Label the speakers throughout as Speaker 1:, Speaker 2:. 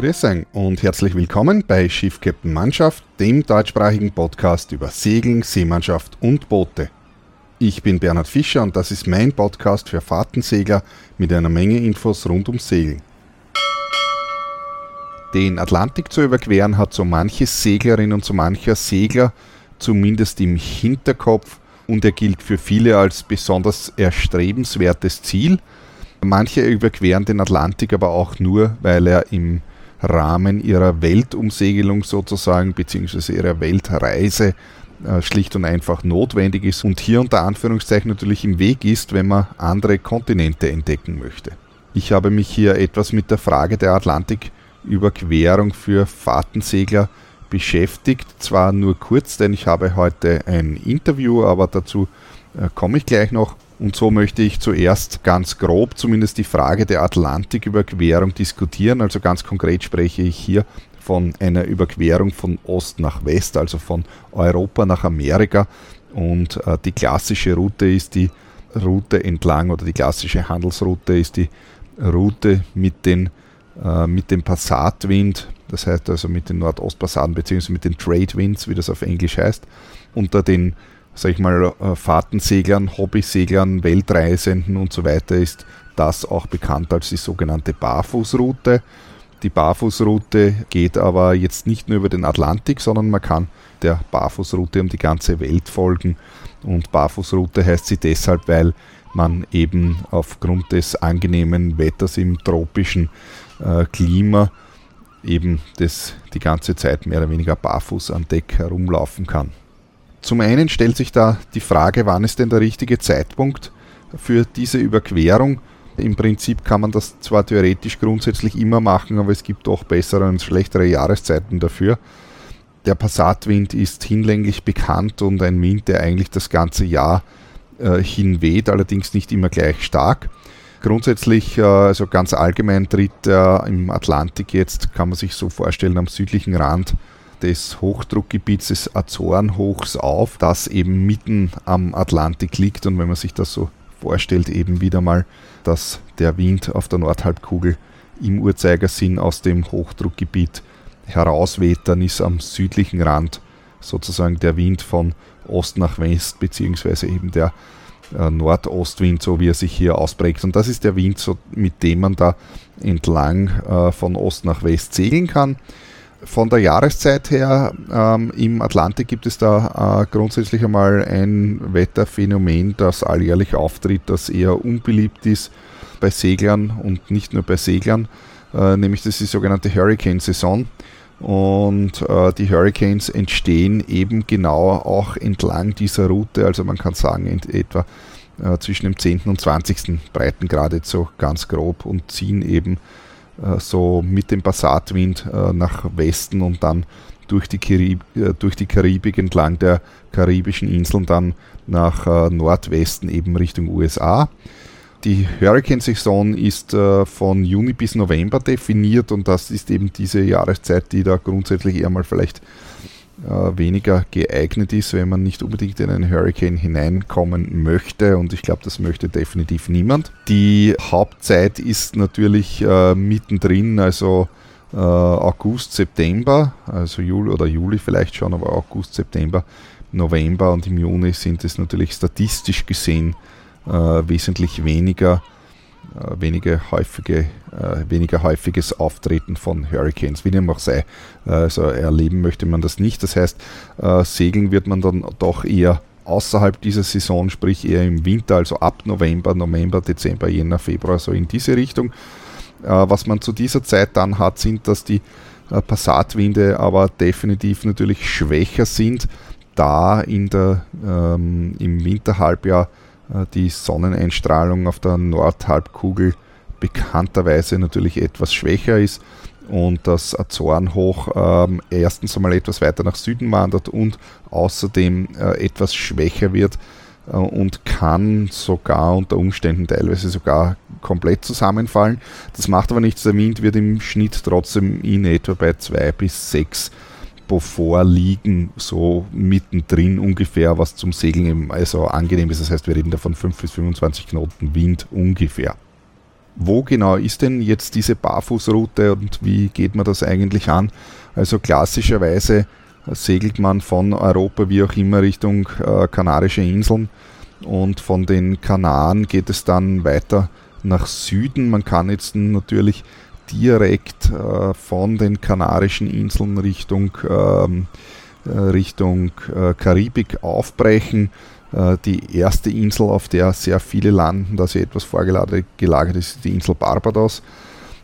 Speaker 1: Grüß euch und herzlich willkommen bei Schiff Captain Mannschaft, dem deutschsprachigen Podcast über Segeln, Seemannschaft und Boote. Ich bin Bernhard Fischer und das ist mein Podcast für Fahrtensegler mit einer Menge Infos rund ums Segeln. Den Atlantik zu überqueren hat so manche Seglerin und so mancher Segler zumindest im Hinterkopf und er gilt für viele als besonders erstrebenswertes Ziel. Manche überqueren den Atlantik aber auch nur, weil er im Rahmen ihrer Weltumsegelung sozusagen, beziehungsweise ihrer Weltreise äh, schlicht und einfach notwendig ist und hier unter Anführungszeichen natürlich im Weg ist, wenn man andere Kontinente entdecken möchte. Ich habe mich hier etwas mit der Frage der Atlantiküberquerung für Fahrtensegler beschäftigt. Zwar nur kurz, denn ich habe heute ein Interview, aber dazu äh, komme ich gleich noch. Und so möchte ich zuerst ganz grob zumindest die Frage der Atlantiküberquerung diskutieren. Also ganz konkret spreche ich hier von einer Überquerung von Ost nach West, also von Europa nach Amerika. Und äh, die klassische Route ist die Route entlang oder die klassische Handelsroute ist die Route mit, den, äh, mit dem Passatwind, das heißt also mit den Nordostpassaten bzw. mit den Trade Winds, wie das auf Englisch heißt, unter den sag ich mal, äh, Fahrtenseglern, Hobbyseglern, Weltreisenden und so weiter ist das auch bekannt als die sogenannte Barfußroute. Die Barfußroute geht aber jetzt nicht nur über den Atlantik, sondern man kann der Barfußroute um die ganze Welt folgen. Und Barfußroute heißt sie deshalb, weil man eben aufgrund des angenehmen Wetters im tropischen äh, Klima eben das die ganze Zeit mehr oder weniger barfuß an Deck herumlaufen kann. Zum einen stellt sich da die Frage, wann ist denn der richtige Zeitpunkt für diese Überquerung? Im Prinzip kann man das zwar theoretisch grundsätzlich immer machen, aber es gibt auch bessere und schlechtere Jahreszeiten dafür. Der Passatwind ist hinlänglich bekannt und ein Wind, der eigentlich das ganze Jahr äh, hinweht, allerdings nicht immer gleich stark. Grundsätzlich, äh, also ganz allgemein tritt er im Atlantik jetzt, kann man sich so vorstellen, am südlichen Rand des Hochdruckgebiets des Azorenhochs auf, das eben mitten am Atlantik liegt. Und wenn man sich das so vorstellt, eben wieder mal, dass der Wind auf der Nordhalbkugel im Uhrzeigersinn aus dem Hochdruckgebiet herausweht, dann ist am südlichen Rand sozusagen der Wind von Ost nach West, beziehungsweise eben der äh, Nordostwind, so wie er sich hier ausprägt. Und das ist der Wind, mit dem man da entlang äh, von Ost nach West segeln kann. Von der Jahreszeit her ähm, im Atlantik gibt es da äh, grundsätzlich einmal ein Wetterphänomen, das alljährlich auftritt, das eher unbeliebt ist bei Seglern und nicht nur bei Seglern, äh, nämlich das ist die sogenannte Hurricane-Saison. Und äh, die Hurricanes entstehen eben genau auch entlang dieser Route, also man kann sagen etwa äh, zwischen dem 10. und 20. Breitengrad jetzt so ganz grob und ziehen eben so mit dem Passatwind äh, nach Westen und dann durch die, Karib äh, durch die Karibik entlang der karibischen Inseln dann nach Nordwesten eben Richtung USA. Die Hurricane-Saison ist von Juni bis November definiert und das ist eben diese Jahreszeit, die da grundsätzlich eher mal vielleicht äh, weniger geeignet ist, wenn man nicht unbedingt in einen Hurricane hineinkommen möchte. Und ich glaube, das möchte definitiv niemand. Die Hauptzeit ist natürlich äh, mittendrin, also äh, August, September, also Juli oder Juli vielleicht schon, aber August, September, November und im Juni sind es natürlich statistisch gesehen äh, wesentlich weniger äh, wenige häufige, äh, weniger häufiges Auftreten von Hurricanes, wie dem auch sei. Also erleben möchte man das nicht. Das heißt, äh, segeln wird man dann doch eher außerhalb dieser Saison, sprich eher im Winter, also ab November, November, Dezember, Jänner, Februar, so in diese Richtung. Was man zu dieser Zeit dann hat, sind, dass die Passatwinde aber definitiv natürlich schwächer sind, da in der, ähm, im Winterhalbjahr äh, die Sonneneinstrahlung auf der Nordhalbkugel bekannterweise natürlich etwas schwächer ist und das Azorenhoch ähm, erstens einmal etwas weiter nach Süden wandert und außerdem äh, etwas schwächer wird äh, und kann sogar unter Umständen teilweise sogar komplett zusammenfallen. Das macht aber nichts, der Wind wird im Schnitt trotzdem in etwa bei 2 bis 6 Beaufort liegen, so mittendrin ungefähr, was zum Segeln eben also angenehm ist. Das heißt, wir reden da von 5 bis 25 Knoten Wind ungefähr. Wo genau ist denn jetzt diese Barfußroute und wie geht man das eigentlich an? Also klassischerweise segelt man von Europa wie auch immer Richtung äh, Kanarische Inseln und von den Kanaren geht es dann weiter nach Süden. Man kann jetzt natürlich direkt äh, von den Kanarischen Inseln Richtung, ähm, äh, Richtung äh, Karibik aufbrechen. Äh, die erste Insel, auf der sehr viele landen, da sie etwas vorgelagert ist, ist die Insel Barbados.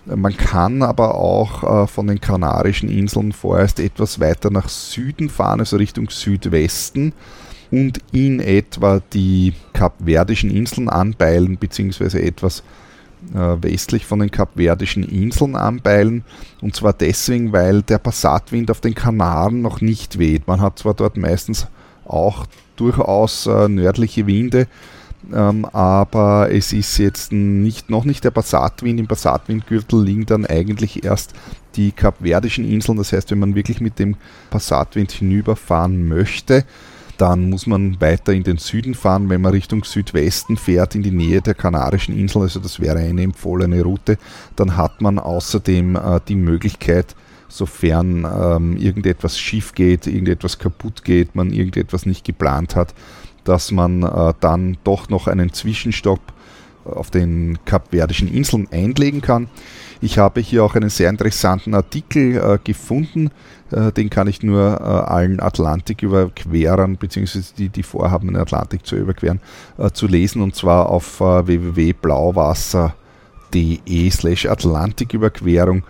Speaker 1: Man kann aber auch äh, von den Kanarischen Inseln vorerst etwas weiter nach Süden fahren, also Richtung Südwesten und in etwa die Kapverdischen Inseln anpeilen, beziehungsweise etwas äh, westlich von den Kapverdischen Inseln anpeilen. Und zwar deswegen, weil der Passatwind auf den Kanaren noch nicht weht. Man hat zwar dort meistens auch durchaus äh, nördliche Winde, ähm, aber es ist jetzt nicht, noch nicht der Passatwind. Im Passatwindgürtel liegen dann eigentlich erst die Kapverdischen Inseln. Das heißt, wenn man wirklich mit dem Passatwind hinüberfahren möchte, dann muss man weiter in den Süden fahren, wenn man Richtung Südwesten fährt, in die Nähe der Kanarischen Inseln. Also das wäre eine empfohlene Route. Dann hat man außerdem äh, die Möglichkeit, sofern ähm, irgendetwas schief geht, irgendetwas kaputt geht, man irgendetwas nicht geplant hat, dass man äh, dann doch noch einen Zwischenstopp auf den Kapverdischen Inseln einlegen kann. Ich habe hier auch einen sehr interessanten Artikel äh, gefunden, äh, den kann ich nur äh, allen Atlantiküberquerern, beziehungsweise die, die vorhaben, den Atlantik zu überqueren, äh, zu lesen, und zwar auf äh, www.blauwasser.de slash Atlantiküberquerung.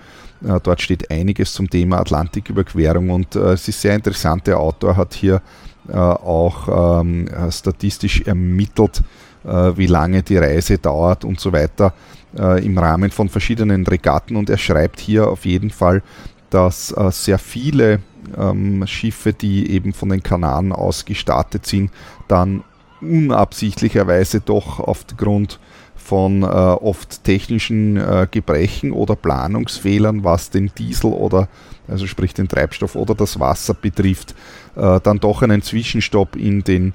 Speaker 1: Äh, dort steht einiges zum Thema Atlantiküberquerung und es ist sehr interessant. Der Autor hat hier auch ähm, statistisch ermittelt, wie lange die Reise dauert und so weiter äh, im Rahmen von verschiedenen Regatten. Und er schreibt hier auf jeden Fall, dass äh, sehr viele ähm, Schiffe, die eben von den Kanaren aus gestartet sind, dann unabsichtlicherweise doch aufgrund von äh, oft technischen äh, Gebrechen oder Planungsfehlern, was den Diesel oder also sprich den Treibstoff oder das Wasser betrifft, äh, dann doch einen Zwischenstopp in den äh,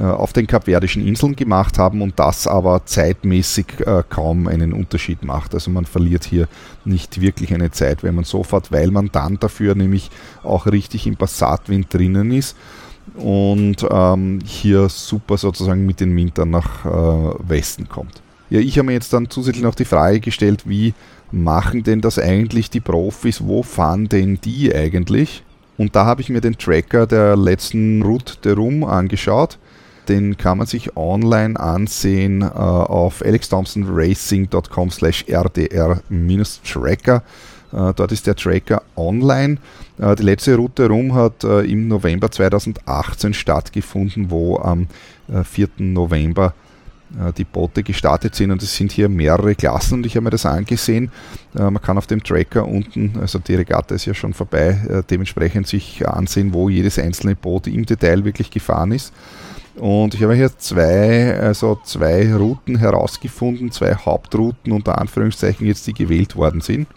Speaker 1: auf den Kapverdischen Inseln gemacht haben und das aber zeitmäßig äh, kaum einen Unterschied macht. Also man verliert hier nicht wirklich eine Zeit, wenn man so fährt, weil man dann dafür nämlich auch richtig im Passatwind drinnen ist und ähm, hier super sozusagen mit den Wintern nach äh, Westen kommt. Ja, ich habe mir jetzt dann zusätzlich noch die Frage gestellt, wie machen denn das eigentlich die Profis? Wo fahren denn die eigentlich? Und da habe ich mir den Tracker der letzten Route de Rum angeschaut den kann man sich online ansehen äh, auf alexthompsonracing.com slash rdr-tracker. Äh, dort ist der Tracker online. Äh, die letzte Route rum hat äh, im November 2018 stattgefunden, wo am 4. Äh, November äh, die Boote gestartet sind und es sind hier mehrere Klassen und ich habe mir das angesehen. Man kann auf dem Tracker unten, also die Regatta ist ja schon vorbei, dementsprechend sich ansehen, wo jedes einzelne Boot im Detail wirklich gefahren ist. Und ich habe hier zwei, also zwei Routen herausgefunden, zwei Hauptrouten unter Anführungszeichen jetzt, die gewählt worden sind.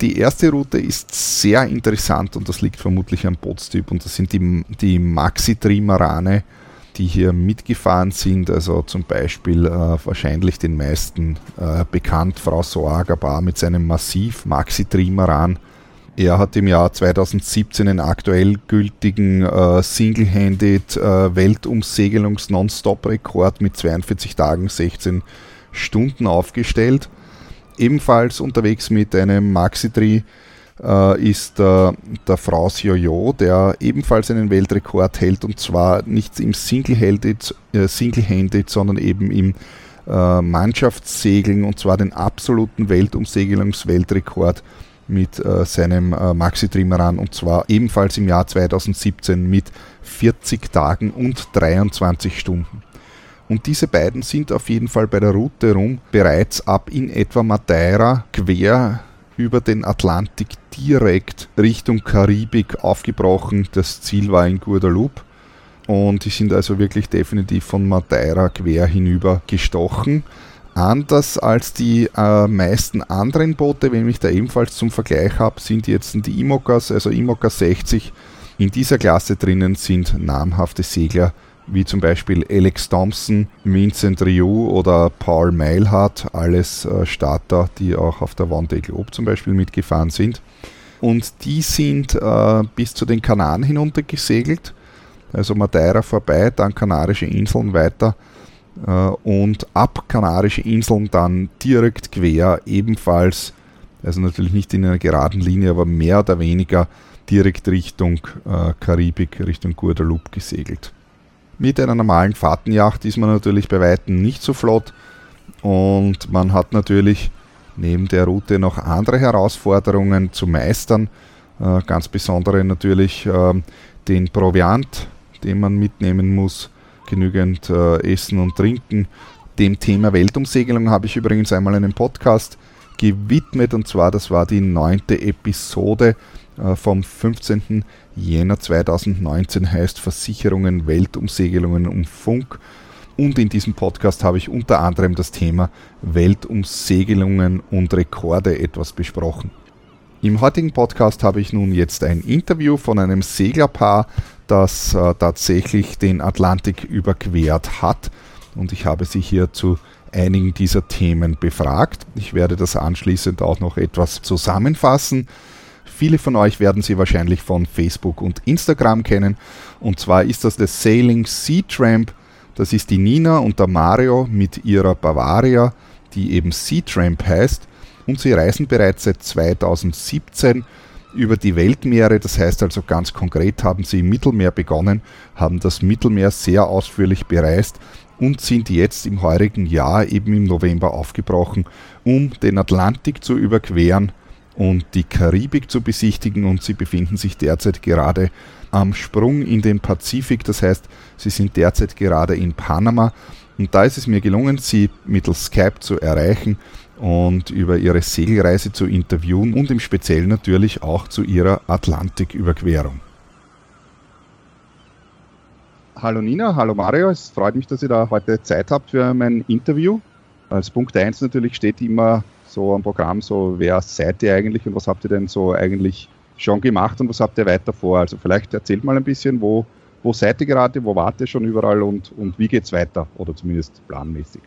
Speaker 1: Die erste Route ist sehr interessant und das liegt vermutlich am Bootstyp und das sind die, die Maxi-Trimarane, die hier mitgefahren sind. Also zum Beispiel äh, wahrscheinlich den meisten äh, bekannt François Gabard mit seinem Massiv Maxi-Trimaran er hat im Jahr 2017 einen aktuell gültigen äh, Single-Handed äh, Weltumsegelungs-Non-Stop-Rekord mit 42 Tagen, 16 Stunden aufgestellt. Ebenfalls unterwegs mit einem Maxi-Tree äh, ist äh, der Fraus Jojo, der ebenfalls einen Weltrekord hält und zwar nicht im Single-Handed, äh, Single sondern eben im äh, Mannschaftssegeln und zwar den absoluten Weltumsegelungsweltrekord mit äh, seinem äh, Maxi-Trimaran und zwar ebenfalls im Jahr 2017 mit 40 Tagen und 23 Stunden. Und diese beiden sind auf jeden Fall bei der Route rum bereits ab in etwa Madeira quer über den Atlantik direkt Richtung Karibik aufgebrochen. Das Ziel war in Guadeloupe. Und die sind also wirklich definitiv von Madeira quer hinüber gestochen. Anders als die äh, meisten anderen Boote, wenn ich da ebenfalls zum Vergleich habe, sind jetzt die Imokas, also Imoca 60. In dieser Klasse drinnen sind namhafte Segler wie zum Beispiel Alex Thompson, Vincent Rioux oder Paul Meilhardt, alles äh, Starter, die auch auf der Vendée Globe zum Beispiel mitgefahren sind. Und die sind äh, bis zu den Kanaren hinunter gesegelt, also Madeira vorbei, dann Kanarische Inseln weiter und ab Kanarische Inseln dann direkt quer, ebenfalls, also natürlich nicht in einer geraden Linie, aber mehr oder weniger direkt Richtung äh, Karibik, Richtung Guadeloupe gesegelt. Mit einer normalen Fahrtenjacht ist man natürlich bei Weitem nicht so flott und man hat natürlich neben der Route noch andere Herausforderungen zu meistern. Äh, ganz besondere natürlich äh, den Proviant, den man mitnehmen muss, genügend äh, Essen und Trinken. Dem Thema Weltumsegelung habe ich übrigens einmal einen Podcast gewidmet und zwar das war die neunte Episode äh, vom 15. Jänner 2019 heißt Versicherungen, Weltumsegelungen um Funk. Und in diesem Podcast habe ich unter anderem das Thema Weltumsegelungen und Rekorde etwas besprochen. Im heutigen Podcast habe ich nun jetzt ein Interview von einem Seglerpaar, das äh, tatsächlich den Atlantik überquert hat. Und ich habe sie hier zu einigen dieser Themen befragt. Ich werde das anschließend auch noch etwas zusammenfassen. Viele von euch werden sie wahrscheinlich von Facebook und Instagram kennen. Und zwar ist das der Sailing Sea Tramp. Das ist die Nina und der Mario mit ihrer Bavaria, die eben Sea Tramp heißt. Und sie reisen bereits seit 2017 über die Weltmeere. Das heißt also ganz konkret haben sie im Mittelmeer begonnen, haben das Mittelmeer sehr ausführlich bereist und sind jetzt im heurigen Jahr eben im November aufgebrochen, um den Atlantik zu überqueren und die Karibik zu besichtigen und sie befinden sich derzeit gerade am Sprung in den Pazifik. Das heißt, sie sind derzeit gerade in Panama und da ist es mir gelungen, sie mittels Skype zu erreichen und über ihre Segelreise zu interviewen und im Speziellen natürlich auch zu ihrer Atlantiküberquerung. Hallo Nina, hallo Mario, es freut mich, dass ihr da heute Zeit habt für mein Interview. Als Punkt 1 natürlich steht immer so am Programm, so wer seid ihr eigentlich und was habt ihr denn so eigentlich schon gemacht und was habt ihr weiter vor? Also vielleicht erzählt mal ein bisschen, wo, wo seid ihr gerade, wo wart ihr schon überall und, und wie geht's weiter oder zumindest planmäßig?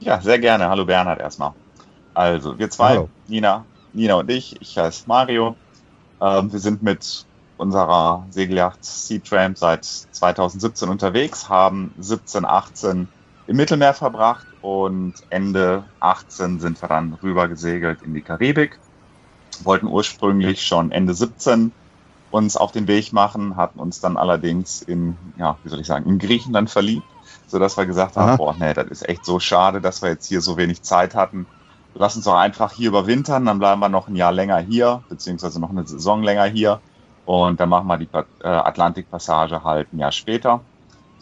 Speaker 2: Ja, sehr gerne. Hallo Bernhard erstmal. Also wir zwei, Hallo. Nina, Nina und ich, ich heiße Mario. Ähm, wir sind mit unserer Segelyacht Sea Tramp seit 2017 unterwegs, haben 17, 18 im Mittelmeer verbracht und Ende 18 sind wir dann rüber gesegelt in die Karibik. Wollten ursprünglich schon Ende 17 uns auf den Weg machen, hatten uns dann allerdings in, ja, wie soll ich sagen, in Griechenland verliebt, sodass wir gesagt haben, Aha. boah, nee, das ist echt so schade, dass wir jetzt hier so wenig Zeit hatten. Lass uns doch einfach hier überwintern, dann bleiben wir noch ein Jahr länger hier, beziehungsweise noch eine Saison länger hier und dann machen wir die äh, Atlantikpassage halt ein Jahr später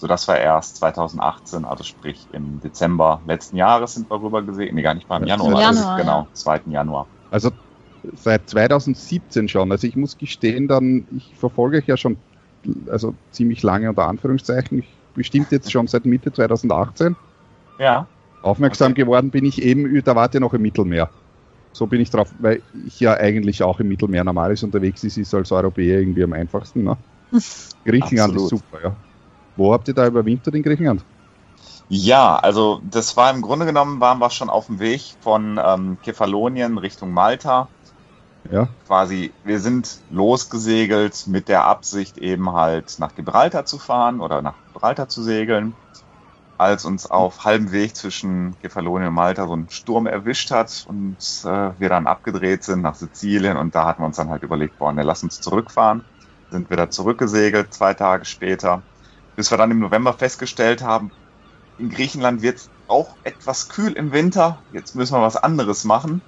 Speaker 2: sodass wir erst 2018, also sprich im Dezember letzten Jahres sind wir rüber gesehen, nee, gar nicht mal im Januar, Januar genau, ja. 2. Januar.
Speaker 1: Also seit 2017 schon. Also ich muss gestehen, dann, ich verfolge euch ja schon also ziemlich lange unter Anführungszeichen, ich bestimmt jetzt schon seit Mitte 2018.
Speaker 2: Ja.
Speaker 1: Aufmerksam okay. geworden bin ich eben, da wart ihr noch im Mittelmeer. So bin ich drauf, weil ich ja eigentlich auch im Mittelmeer normales unterwegs ist, ist als Europäer irgendwie am einfachsten. Ne? Griechenland Absolut. ist super, ja. Wo habt ihr da überwintert in Griechenland?
Speaker 2: Ja, also das war im Grunde genommen, waren wir schon auf dem Weg von ähm, Kefalonien Richtung Malta. Ja. Quasi, wir sind losgesegelt mit der Absicht eben halt nach Gibraltar zu fahren oder nach Gibraltar zu segeln. Als uns auf halbem Weg zwischen Kefalonien und Malta so ein Sturm erwischt hat und äh, wir dann abgedreht sind nach Sizilien und da hatten wir uns dann halt überlegt, boah, ne, lass uns zurückfahren. Sind wir da zurückgesegelt, zwei Tage später bis wir dann im November festgestellt haben, in Griechenland wird es auch etwas kühl im Winter. Jetzt müssen wir was anderes machen.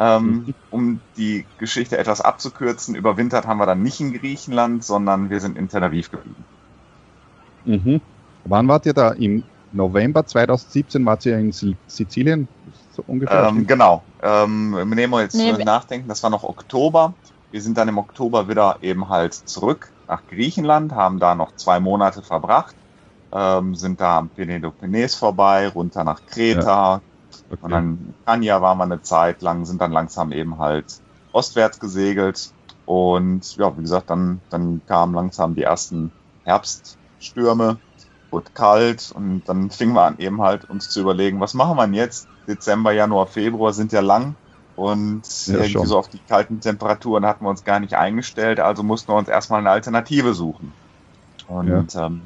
Speaker 2: Ähm, mhm. um die Geschichte etwas abzukürzen, überwintert haben wir dann nicht in Griechenland, sondern wir sind in Tel Aviv geblieben.
Speaker 1: Mhm. Wann wart ihr da? Im November 2017 wart ihr in Sizilien?
Speaker 2: So ungefähr? Ähm, genau. Ähm, wir nehmen wir jetzt nee, nachdenken, das war noch Oktober. Wir sind dann im Oktober wieder eben halt zurück nach Griechenland, haben da noch zwei Monate verbracht, ähm, sind da am Peneloponnes vorbei, runter nach Kreta, ja. Okay. und dann Kanya waren wir eine Zeit lang, sind dann langsam eben halt ostwärts gesegelt und ja, wie gesagt, dann, dann kamen langsam die ersten Herbststürme wurde kalt und dann fingen wir an eben halt uns zu überlegen, was machen wir jetzt? Dezember, Januar, Februar sind ja lang und ja, irgendwie schon. so auf die kalten Temperaturen hatten wir uns gar nicht eingestellt, also mussten wir uns erstmal eine Alternative suchen. Und ja. ähm,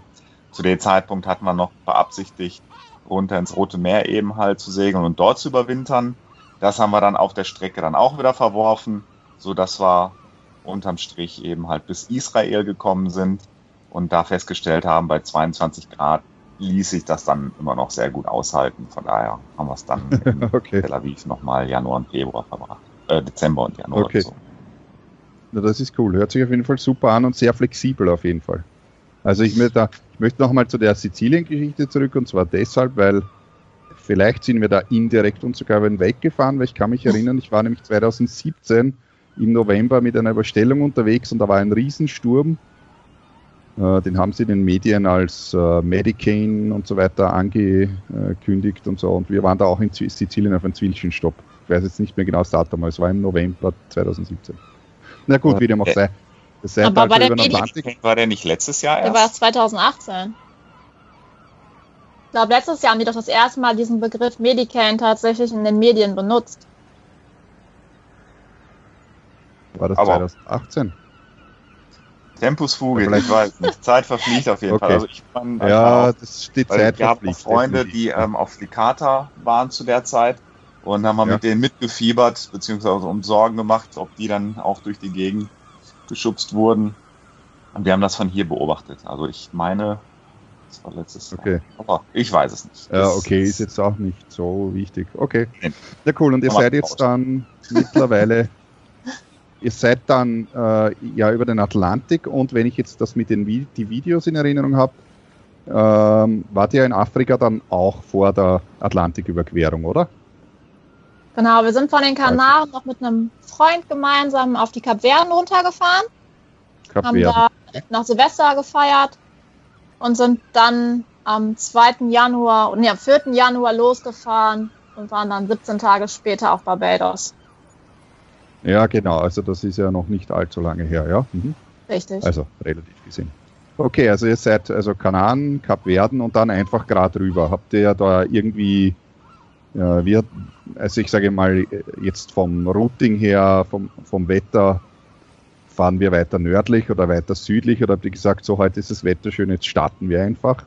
Speaker 2: zu dem Zeitpunkt hatten wir noch beabsichtigt, runter ins Rote Meer eben halt zu segeln und dort zu überwintern. Das haben wir dann auf der Strecke dann auch wieder verworfen, so dass wir unterm Strich eben halt bis Israel gekommen sind und da festgestellt haben, bei 22 Grad ließ sich das dann immer noch sehr gut aushalten. Von daher haben wir es dann in okay. Tel Aviv nochmal Januar und Februar verbracht. Äh, Dezember und Januar.
Speaker 1: Okay. So. Na, das ist cool. Hört sich auf jeden Fall super an und sehr flexibel auf jeden Fall. Also ich möchte, da, ich möchte nochmal zu der Sizilien-Geschichte zurück und zwar deshalb, weil vielleicht sind wir da indirekt und sogar weggefahren, weil ich kann mich erinnern, ich war nämlich 2017 im November mit einer Überstellung unterwegs und da war ein Riesensturm äh, den haben sie in den Medien als äh, Medicaine und so weiter angekündigt und so. Und wir waren da auch in Sizilien auf einem Zwischenstopp. Ich weiß jetzt nicht mehr genau das Datum, aber es war im November 2017. Na gut, wie dem auch sei.
Speaker 2: Das aber war der, Atlantik. war der nicht letztes Jahr
Speaker 3: erst? Der war 2018. Ich glaube, letztes Jahr haben die doch das erste Mal diesen Begriff Medicaine tatsächlich in den Medien benutzt.
Speaker 1: War das aber 2018?
Speaker 2: Tempus fugit, ich weiß nicht. Zeit verfliegt auf jeden okay. Fall. Also ich
Speaker 1: ja, auch, das steht Zeit
Speaker 2: Wir haben Freunde, die ähm, auf Flicata waren zu der Zeit und haben wir ja. mit denen mitgefiebert, beziehungsweise uns Sorgen gemacht, ob die dann auch durch die Gegend geschubst wurden. Und wir haben das von hier beobachtet. Also ich meine, das war letztes
Speaker 1: okay. Jahr.
Speaker 2: Aber ich weiß es nicht.
Speaker 1: Ja, okay, ist jetzt auch nicht so wichtig. Okay. Ja, cool. Und ihr seid jetzt dann mittlerweile ihr seid dann äh, ja über den Atlantik und wenn ich jetzt das mit den die Videos in Erinnerung habe, ähm, wart ihr in Afrika dann auch vor der Atlantiküberquerung, oder?
Speaker 3: Genau, wir sind von den Kanaren noch mit einem Freund gemeinsam auf die Kapverden runtergefahren, Kap haben da nach Silvester gefeiert und sind dann am 2. Januar, nee, am 4. Januar losgefahren und waren dann 17 Tage später auf Barbados.
Speaker 1: Ja, genau. Also das ist ja noch nicht allzu lange her, ja. Mhm.
Speaker 3: Richtig.
Speaker 1: Also relativ gesehen. Okay, also ihr seid also Kanaren, Kapverden und dann einfach gerade rüber. Habt ihr da irgendwie, wir, also ich sage mal, jetzt vom Routing her, vom, vom Wetter, fahren wir weiter nördlich oder weiter südlich oder habt ihr gesagt, so heute ist das Wetter schön, jetzt starten wir einfach?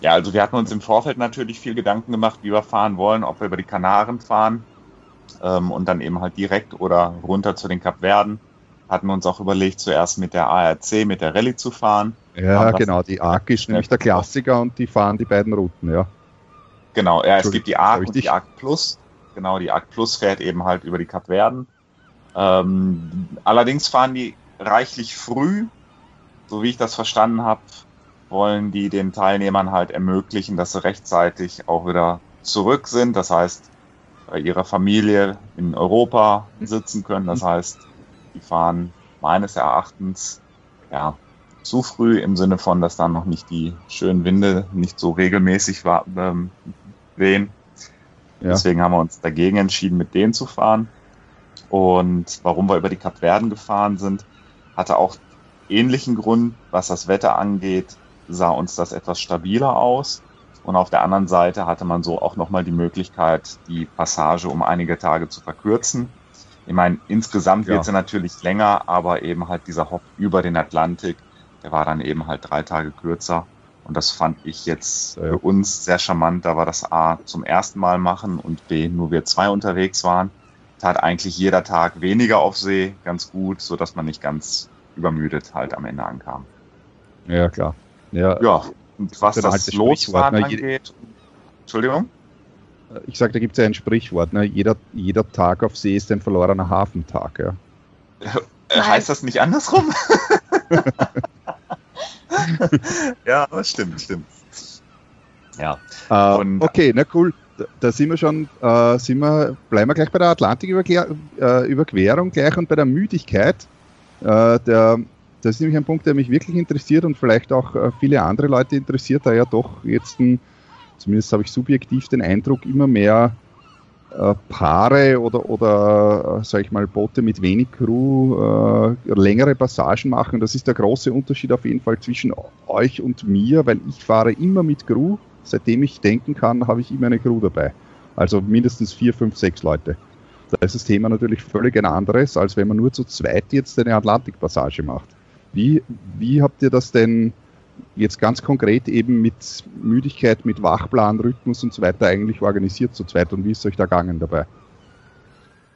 Speaker 2: Ja, also wir hatten uns im Vorfeld natürlich viel Gedanken gemacht, wie wir fahren wollen, ob wir über die Kanaren fahren ähm, und dann eben halt direkt oder runter zu den Kapverden. Hatten wir uns auch überlegt, zuerst mit der ARC, mit der Rallye zu fahren.
Speaker 1: Ja, genau, die ARC ist nämlich der Klassiker und die fahren die beiden Routen, ja.
Speaker 2: Genau, ja, es gibt die ARC und die ARC Plus. Genau, die ARC Plus fährt eben halt über die Kapverden. Ähm, allerdings fahren die reichlich früh, so wie ich das verstanden habe, wollen die den Teilnehmern halt ermöglichen, dass sie rechtzeitig auch wieder zurück sind. Das heißt, bei ihrer Familie in Europa sitzen können. Das heißt, die fahren meines Erachtens ja zu früh im Sinne von, dass dann noch nicht die schönen Winde nicht so regelmäßig ähm, wehen. Ja. Deswegen haben wir uns dagegen entschieden, mit denen zu fahren. Und warum wir über die Kapverden gefahren sind, hatte auch ähnlichen Grund, was das Wetter angeht, sah uns das etwas stabiler aus. Und auf der anderen Seite hatte man so auch nochmal die Möglichkeit, die Passage um einige Tage zu verkürzen. Ich meine, insgesamt ja. wird sie natürlich länger, aber eben halt dieser Hop über den Atlantik, der war dann eben halt drei Tage kürzer. Und das fand ich jetzt für uns sehr charmant, da wir das A zum ersten Mal machen und B nur wir zwei unterwegs waren. Tat eigentlich jeder Tag weniger auf See ganz gut, so dass man nicht ganz übermüdet halt am Ende ankam.
Speaker 1: Ja, klar.
Speaker 2: Ja, ja und was das, das Losfahren ne? angeht. Entschuldigung?
Speaker 1: Ich sage, da gibt es ja ein Sprichwort, ne? jeder, jeder Tag auf See ist ein verlorener Hafentag. Ja.
Speaker 2: Äh, heißt das nicht andersrum? ja, aber stimmt, stimmt.
Speaker 1: Ja. Äh, und, okay, na cool. Da, da sind wir schon, äh, sind wir, bleiben wir gleich bei der Atlantiküberquerung äh, gleich und bei der Müdigkeit. Äh, der, das ist nämlich ein Punkt, der mich wirklich interessiert und vielleicht auch äh, viele andere Leute interessiert, da ja doch jetzt, ein, zumindest habe ich subjektiv den Eindruck, immer mehr äh, Paare oder, oder äh, sag ich mal, Boote mit wenig Crew äh, längere Passagen machen. Das ist der große Unterschied auf jeden Fall zwischen euch und mir, weil ich fahre immer mit Crew. Seitdem ich denken kann, habe ich immer eine Crew dabei. Also mindestens vier, fünf, sechs Leute. Da ist das Thema natürlich völlig ein anderes, als wenn man nur zu zweit jetzt eine Atlantikpassage macht. Wie, wie habt ihr das denn jetzt ganz konkret eben mit Müdigkeit, mit Wachplan, Rhythmus und so weiter eigentlich organisiert zu zweit und wie ist euch da gegangen dabei?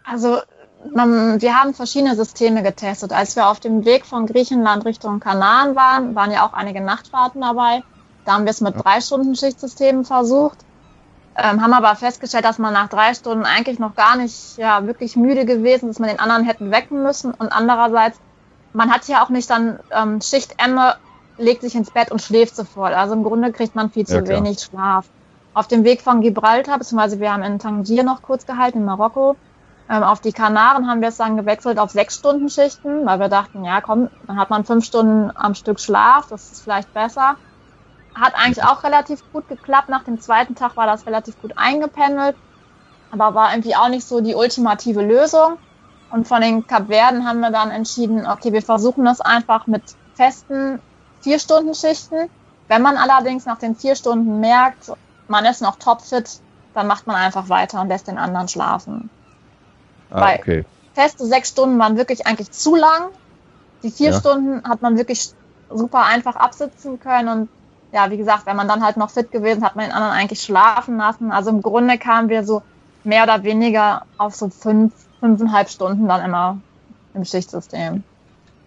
Speaker 3: Also man, wir haben verschiedene Systeme getestet. Als wir auf dem Weg von Griechenland Richtung Kanaren waren, waren ja auch einige Nachtfahrten dabei. Da haben wir es mit ja. drei Stunden Schichtsystemen versucht, ähm, haben aber festgestellt, dass man nach drei Stunden eigentlich noch gar nicht ja, wirklich müde gewesen ist, dass man den anderen hätten wecken müssen. Und andererseits, man hat ja auch nicht dann ähm, Schichtende legt sich ins Bett und schläft sofort. Also im Grunde kriegt man viel zu ja, wenig Schlaf. Auf dem Weg von Gibraltar, beziehungsweise wir haben in Tangier noch kurz gehalten, in Marokko, ähm, auf die Kanaren haben wir es dann gewechselt auf sechs Stunden Schichten, weil wir dachten, ja komm, dann hat man fünf Stunden am Stück Schlaf, das ist vielleicht besser. Hat eigentlich auch relativ gut geklappt. Nach dem zweiten Tag war das relativ gut eingependelt, aber war irgendwie auch nicht so die ultimative Lösung. Und von den Kapverden haben wir dann entschieden, okay, wir versuchen das einfach mit festen Vier-Stunden-Schichten. Wenn man allerdings nach den vier Stunden merkt, man ist noch topfit, dann macht man einfach weiter und lässt den anderen schlafen. Ah, Weil okay. feste sechs Stunden waren wirklich eigentlich zu lang. Die vier ja. Stunden hat man wirklich super einfach absitzen können und ja, wie gesagt, wenn man dann halt noch fit gewesen, hat man den anderen eigentlich schlafen lassen. Also im Grunde kamen wir so mehr oder weniger auf so fünf, fünfeinhalb Stunden dann immer im Schichtsystem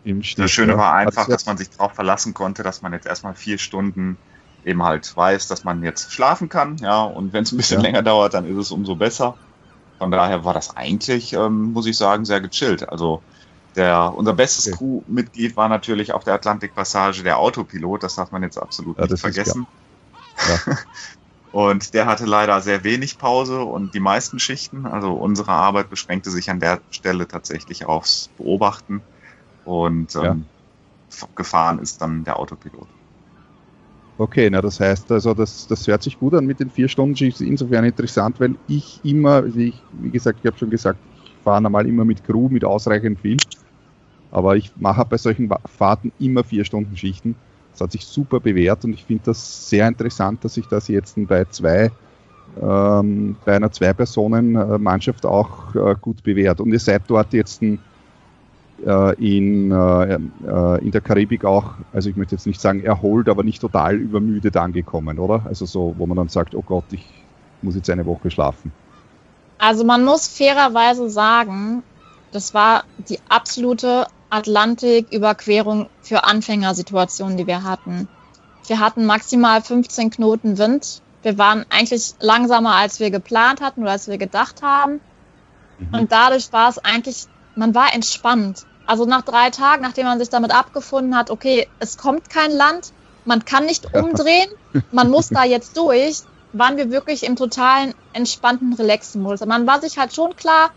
Speaker 2: im Stich. Das Schöne war einfach, dass man sich darauf verlassen konnte, dass man jetzt erstmal vier Stunden eben halt weiß, dass man jetzt schlafen kann. Ja, und wenn es ein bisschen ja. länger dauert, dann ist es umso besser. Von daher war das eigentlich, ähm, muss ich sagen, sehr gechillt. Also der, unser bestes okay. Crewmitglied war natürlich auf der Atlantikpassage der Autopilot. Das darf man jetzt absolut ja, nicht vergessen. Ja. und der hatte leider sehr wenig Pause und die meisten Schichten. Also unsere Arbeit beschränkte sich an der Stelle tatsächlich aufs Beobachten und ähm, ja. gefahren ist dann der Autopilot.
Speaker 1: Okay, na das heißt also, das, das hört sich gut an mit den vier Stunden. Ist insofern interessant, weil ich immer, wie, ich, wie gesagt, ich habe schon gesagt, ich fahre normal immer mit Crew, mit ausreichend viel. Aber ich mache bei solchen Fahrten immer vier Stunden Schichten. Das hat sich super bewährt und ich finde das sehr interessant, dass sich das jetzt bei zwei, ähm, bei einer Zwei-Personen-Mannschaft auch äh, gut bewährt. Und ihr seid dort jetzt ein äh, in, äh, äh, in der Karibik auch, also ich möchte jetzt nicht sagen erholt, aber nicht total übermüdet angekommen, oder? Also so, wo man dann sagt, oh Gott, ich muss jetzt eine Woche schlafen.
Speaker 3: Also man muss fairerweise sagen, das war die absolute Atlantiküberquerung für Anfängersituationen, die wir hatten. Wir hatten maximal 15 Knoten Wind. Wir waren eigentlich langsamer, als wir geplant hatten oder als wir gedacht haben. Mhm. Und dadurch war es eigentlich man war entspannt. Also nach drei Tagen, nachdem man sich damit abgefunden hat, okay, es kommt kein Land, man kann nicht umdrehen, man muss da jetzt durch, waren wir wirklich im totalen entspannten Relaxen-Modus. Man war sich halt schon klar,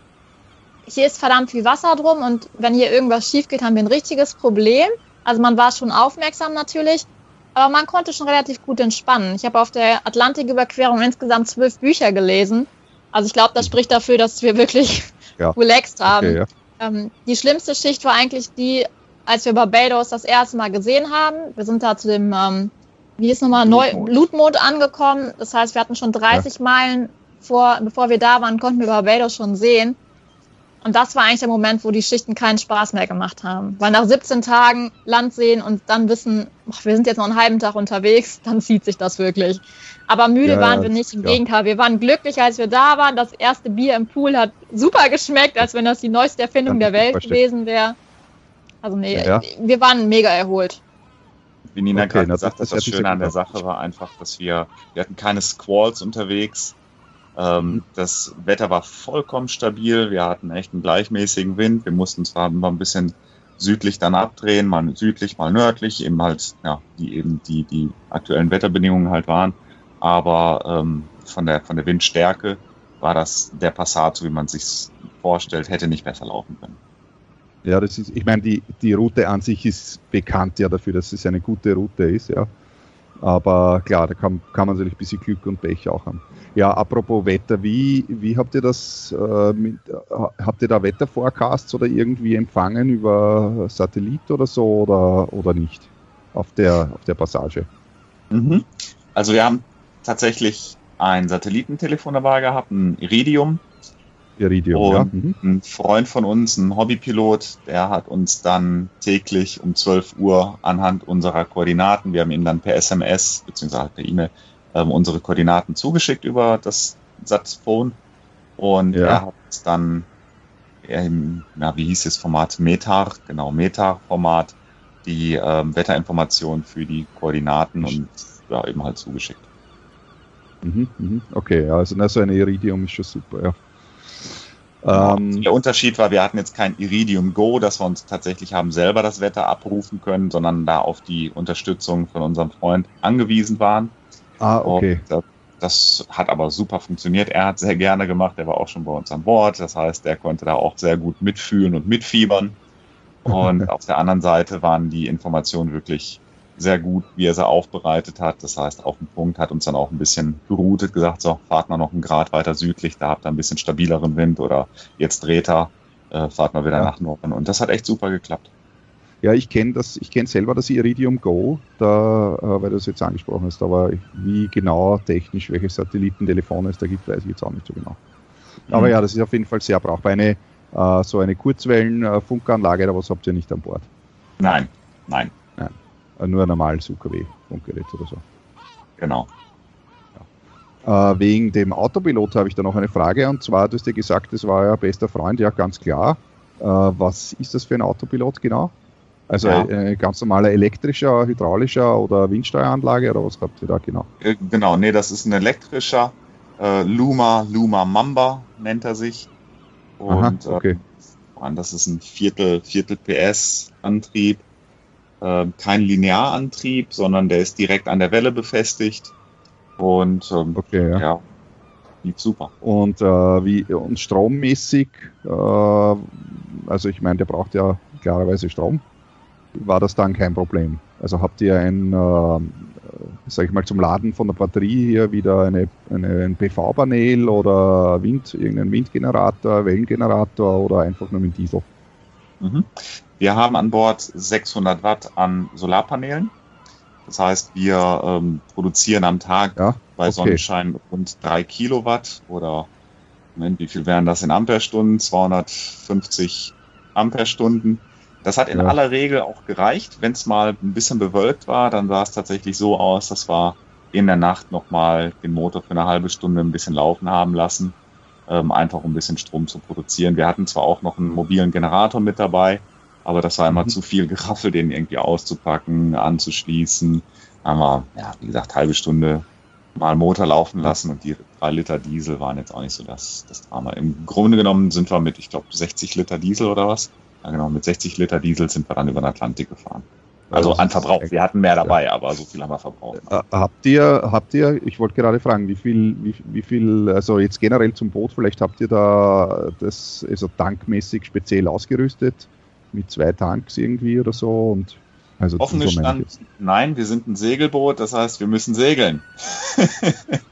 Speaker 3: hier ist verdammt viel Wasser drum und wenn hier irgendwas schief geht, haben wir ein richtiges Problem. Also man war schon aufmerksam natürlich, aber man konnte schon relativ gut entspannen. Ich habe auf der Atlantiküberquerung insgesamt zwölf Bücher gelesen. Also ich glaube, das spricht dafür, dass wir wirklich ja. relaxed haben. Okay, ja. Ähm, die schlimmste Schicht war eigentlich die, als wir Barbados das erste Mal gesehen haben. Wir sind da zu dem, ähm, wie ist nochmal, Blutmond. Blutmond angekommen. Das heißt, wir hatten schon 30 ja. Meilen vor, bevor wir da waren, konnten wir Barbados schon sehen. Und das war eigentlich der Moment, wo die Schichten keinen Spaß mehr gemacht haben. Weil nach 17 Tagen Land sehen und dann wissen, ach, wir sind jetzt noch einen halben Tag unterwegs, dann zieht sich das wirklich. Aber müde ja, waren wir nicht, im ja. Gegenteil. Wir waren glücklich, als wir da waren. Das erste Bier im Pool hat super geschmeckt, als wenn das die neueste Erfindung der Welt gewesen wäre. Also nee, ja. wir waren mega erholt.
Speaker 2: Wie Nina okay, gerade gesagt hat, das, das Schöne an der Sache war einfach, dass wir, wir hatten keine Squalls unterwegs. Ähm, mhm. Das Wetter war vollkommen stabil. Wir hatten echt einen gleichmäßigen Wind. Wir mussten zwar immer ein bisschen südlich dann abdrehen, mal südlich, mal nördlich, eben halt, ja, die eben die, die aktuellen Wetterbedingungen halt waren. Aber ähm, von, der, von der Windstärke war das der Passat, so wie man sich vorstellt, hätte nicht besser laufen können.
Speaker 1: Ja, das ist, ich meine, die, die Route an sich ist bekannt ja dafür, dass es eine gute Route ist, ja. Aber klar, da kann, kann man natürlich ein bisschen Glück und Pech auch haben. Ja, apropos Wetter, wie, wie habt ihr das, äh, mit, äh, habt ihr da Wetterforecasts oder irgendwie empfangen über Satellit oder so oder, oder nicht auf der, auf der Passage?
Speaker 2: Mhm. Also wir haben tatsächlich ein Satellitentelefon dabei gehabt, ein Iridium. Iridium, und ja. Mhm. Ein Freund von uns, ein Hobbypilot, der hat uns dann täglich um 12 Uhr anhand unserer Koordinaten, wir haben ihn dann per SMS bzw. per E-Mail ähm, unsere Koordinaten zugeschickt über das Satzphone und ja. er hat dann im, na, wie hieß das Format? Metar, genau, Metar-Format, die ähm, Wetterinformationen für die Koordinaten und ja, eben halt zugeschickt.
Speaker 1: Mhm, mhm. Okay, also na, so ein Iridium ist schon super, ja.
Speaker 2: Ähm, der Unterschied war, wir hatten jetzt kein Iridium Go, dass wir uns tatsächlich haben selber das Wetter abrufen können, sondern da auf die Unterstützung von unserem Freund angewiesen waren.
Speaker 1: Ah, okay.
Speaker 2: Das, das, hat aber super funktioniert. Er hat sehr gerne gemacht, er war auch schon bei uns an Bord. Das heißt, er konnte da auch sehr gut mitfühlen und mitfiebern. Und auf der anderen Seite waren die Informationen wirklich sehr gut, wie er sie aufbereitet hat. Das heißt, auf dem Punkt hat uns dann auch ein bisschen geroutet, gesagt, so, fahrt mal noch einen Grad weiter südlich, da habt ihr ein bisschen stabileren Wind oder jetzt dreht er, äh, fahrt mal wieder ja. nach Norden. Und das hat echt super geklappt.
Speaker 1: Ja, ich kenne das, ich kenne selber das Iridium Go, da, äh, weil du es jetzt angesprochen hast, aber wie genau technisch welche Satellitentelefone es da gibt, weiß ich jetzt auch nicht so genau. Mhm. Aber ja, das ist auf jeden Fall sehr brauchbar. Eine, äh, so eine Kurzwellen-Funkanlage, oder was habt ihr nicht an Bord?
Speaker 2: Nein,
Speaker 1: nein. Äh, nur ein normales UKW-Funkgerät oder so.
Speaker 2: Genau.
Speaker 1: Ja. Äh, wegen dem Autopilot habe ich da noch eine Frage und zwar, du hast ja gesagt, das war ja bester Freund, ja ganz klar. Äh, was ist das für ein Autopilot genau? Also ja. ein ganz normaler elektrischer, hydraulischer oder Windsteueranlage oder was habt ihr da genau?
Speaker 2: Äh, genau, nee, das ist ein elektrischer äh, Luma, Luma Mamba nennt er sich. Und Aha, okay. äh, das ist ein Viertel, Viertel PS Antrieb. Äh, kein Linearantrieb, sondern der ist direkt an der Welle befestigt. Und ähm, okay, ja. ja lief super.
Speaker 1: Und äh, wie und strommäßig, äh, also ich meine, der braucht ja klarerweise Strom war das dann kein Problem. Also habt ihr ein, äh, sag ich mal, zum Laden von der Batterie hier wieder eine, eine ein PV-Panel oder Wind, irgendeinen Windgenerator, Wellengenerator oder einfach nur mit Diesel?
Speaker 2: Mhm. Wir haben an Bord 600 Watt an Solarpanelen. Das heißt, wir ähm, produzieren am Tag ja? bei okay. Sonnenschein rund 3 Kilowatt oder Moment, wie viel wären das in Amperestunden? 250 Amperestunden. Das hat in ja. aller Regel auch gereicht. Wenn es mal ein bisschen bewölkt war, dann sah es tatsächlich so aus, dass wir in der Nacht nochmal den Motor für eine halbe Stunde ein bisschen laufen haben lassen, ähm, einfach um ein bisschen Strom zu produzieren. Wir hatten zwar auch noch einen mobilen Generator mit dabei, aber das war immer mhm. zu viel Geraffel, den irgendwie auszupacken, anzuschließen. Haben wir, ja, wie gesagt, halbe Stunde mal Motor laufen lassen und die drei Liter Diesel waren jetzt auch nicht so das, das Drama. Im Grunde genommen sind wir mit, ich glaube, 60 Liter Diesel oder was, ja, genau, mit 60 Liter Diesel sind wir dann über den Atlantik gefahren. Also an Verbrauch. Wir hatten mehr dabei, ja. aber so viel haben wir verbraucht.
Speaker 1: Äh, habt ihr, habt ihr, ich wollte gerade fragen, wie viel, wie, wie, viel, also jetzt generell zum Boot, vielleicht habt ihr da das also tankmäßig speziell ausgerüstet mit zwei Tanks irgendwie oder so und
Speaker 2: also Offene Stand, nein, wir sind ein Segelboot, das heißt, wir müssen segeln.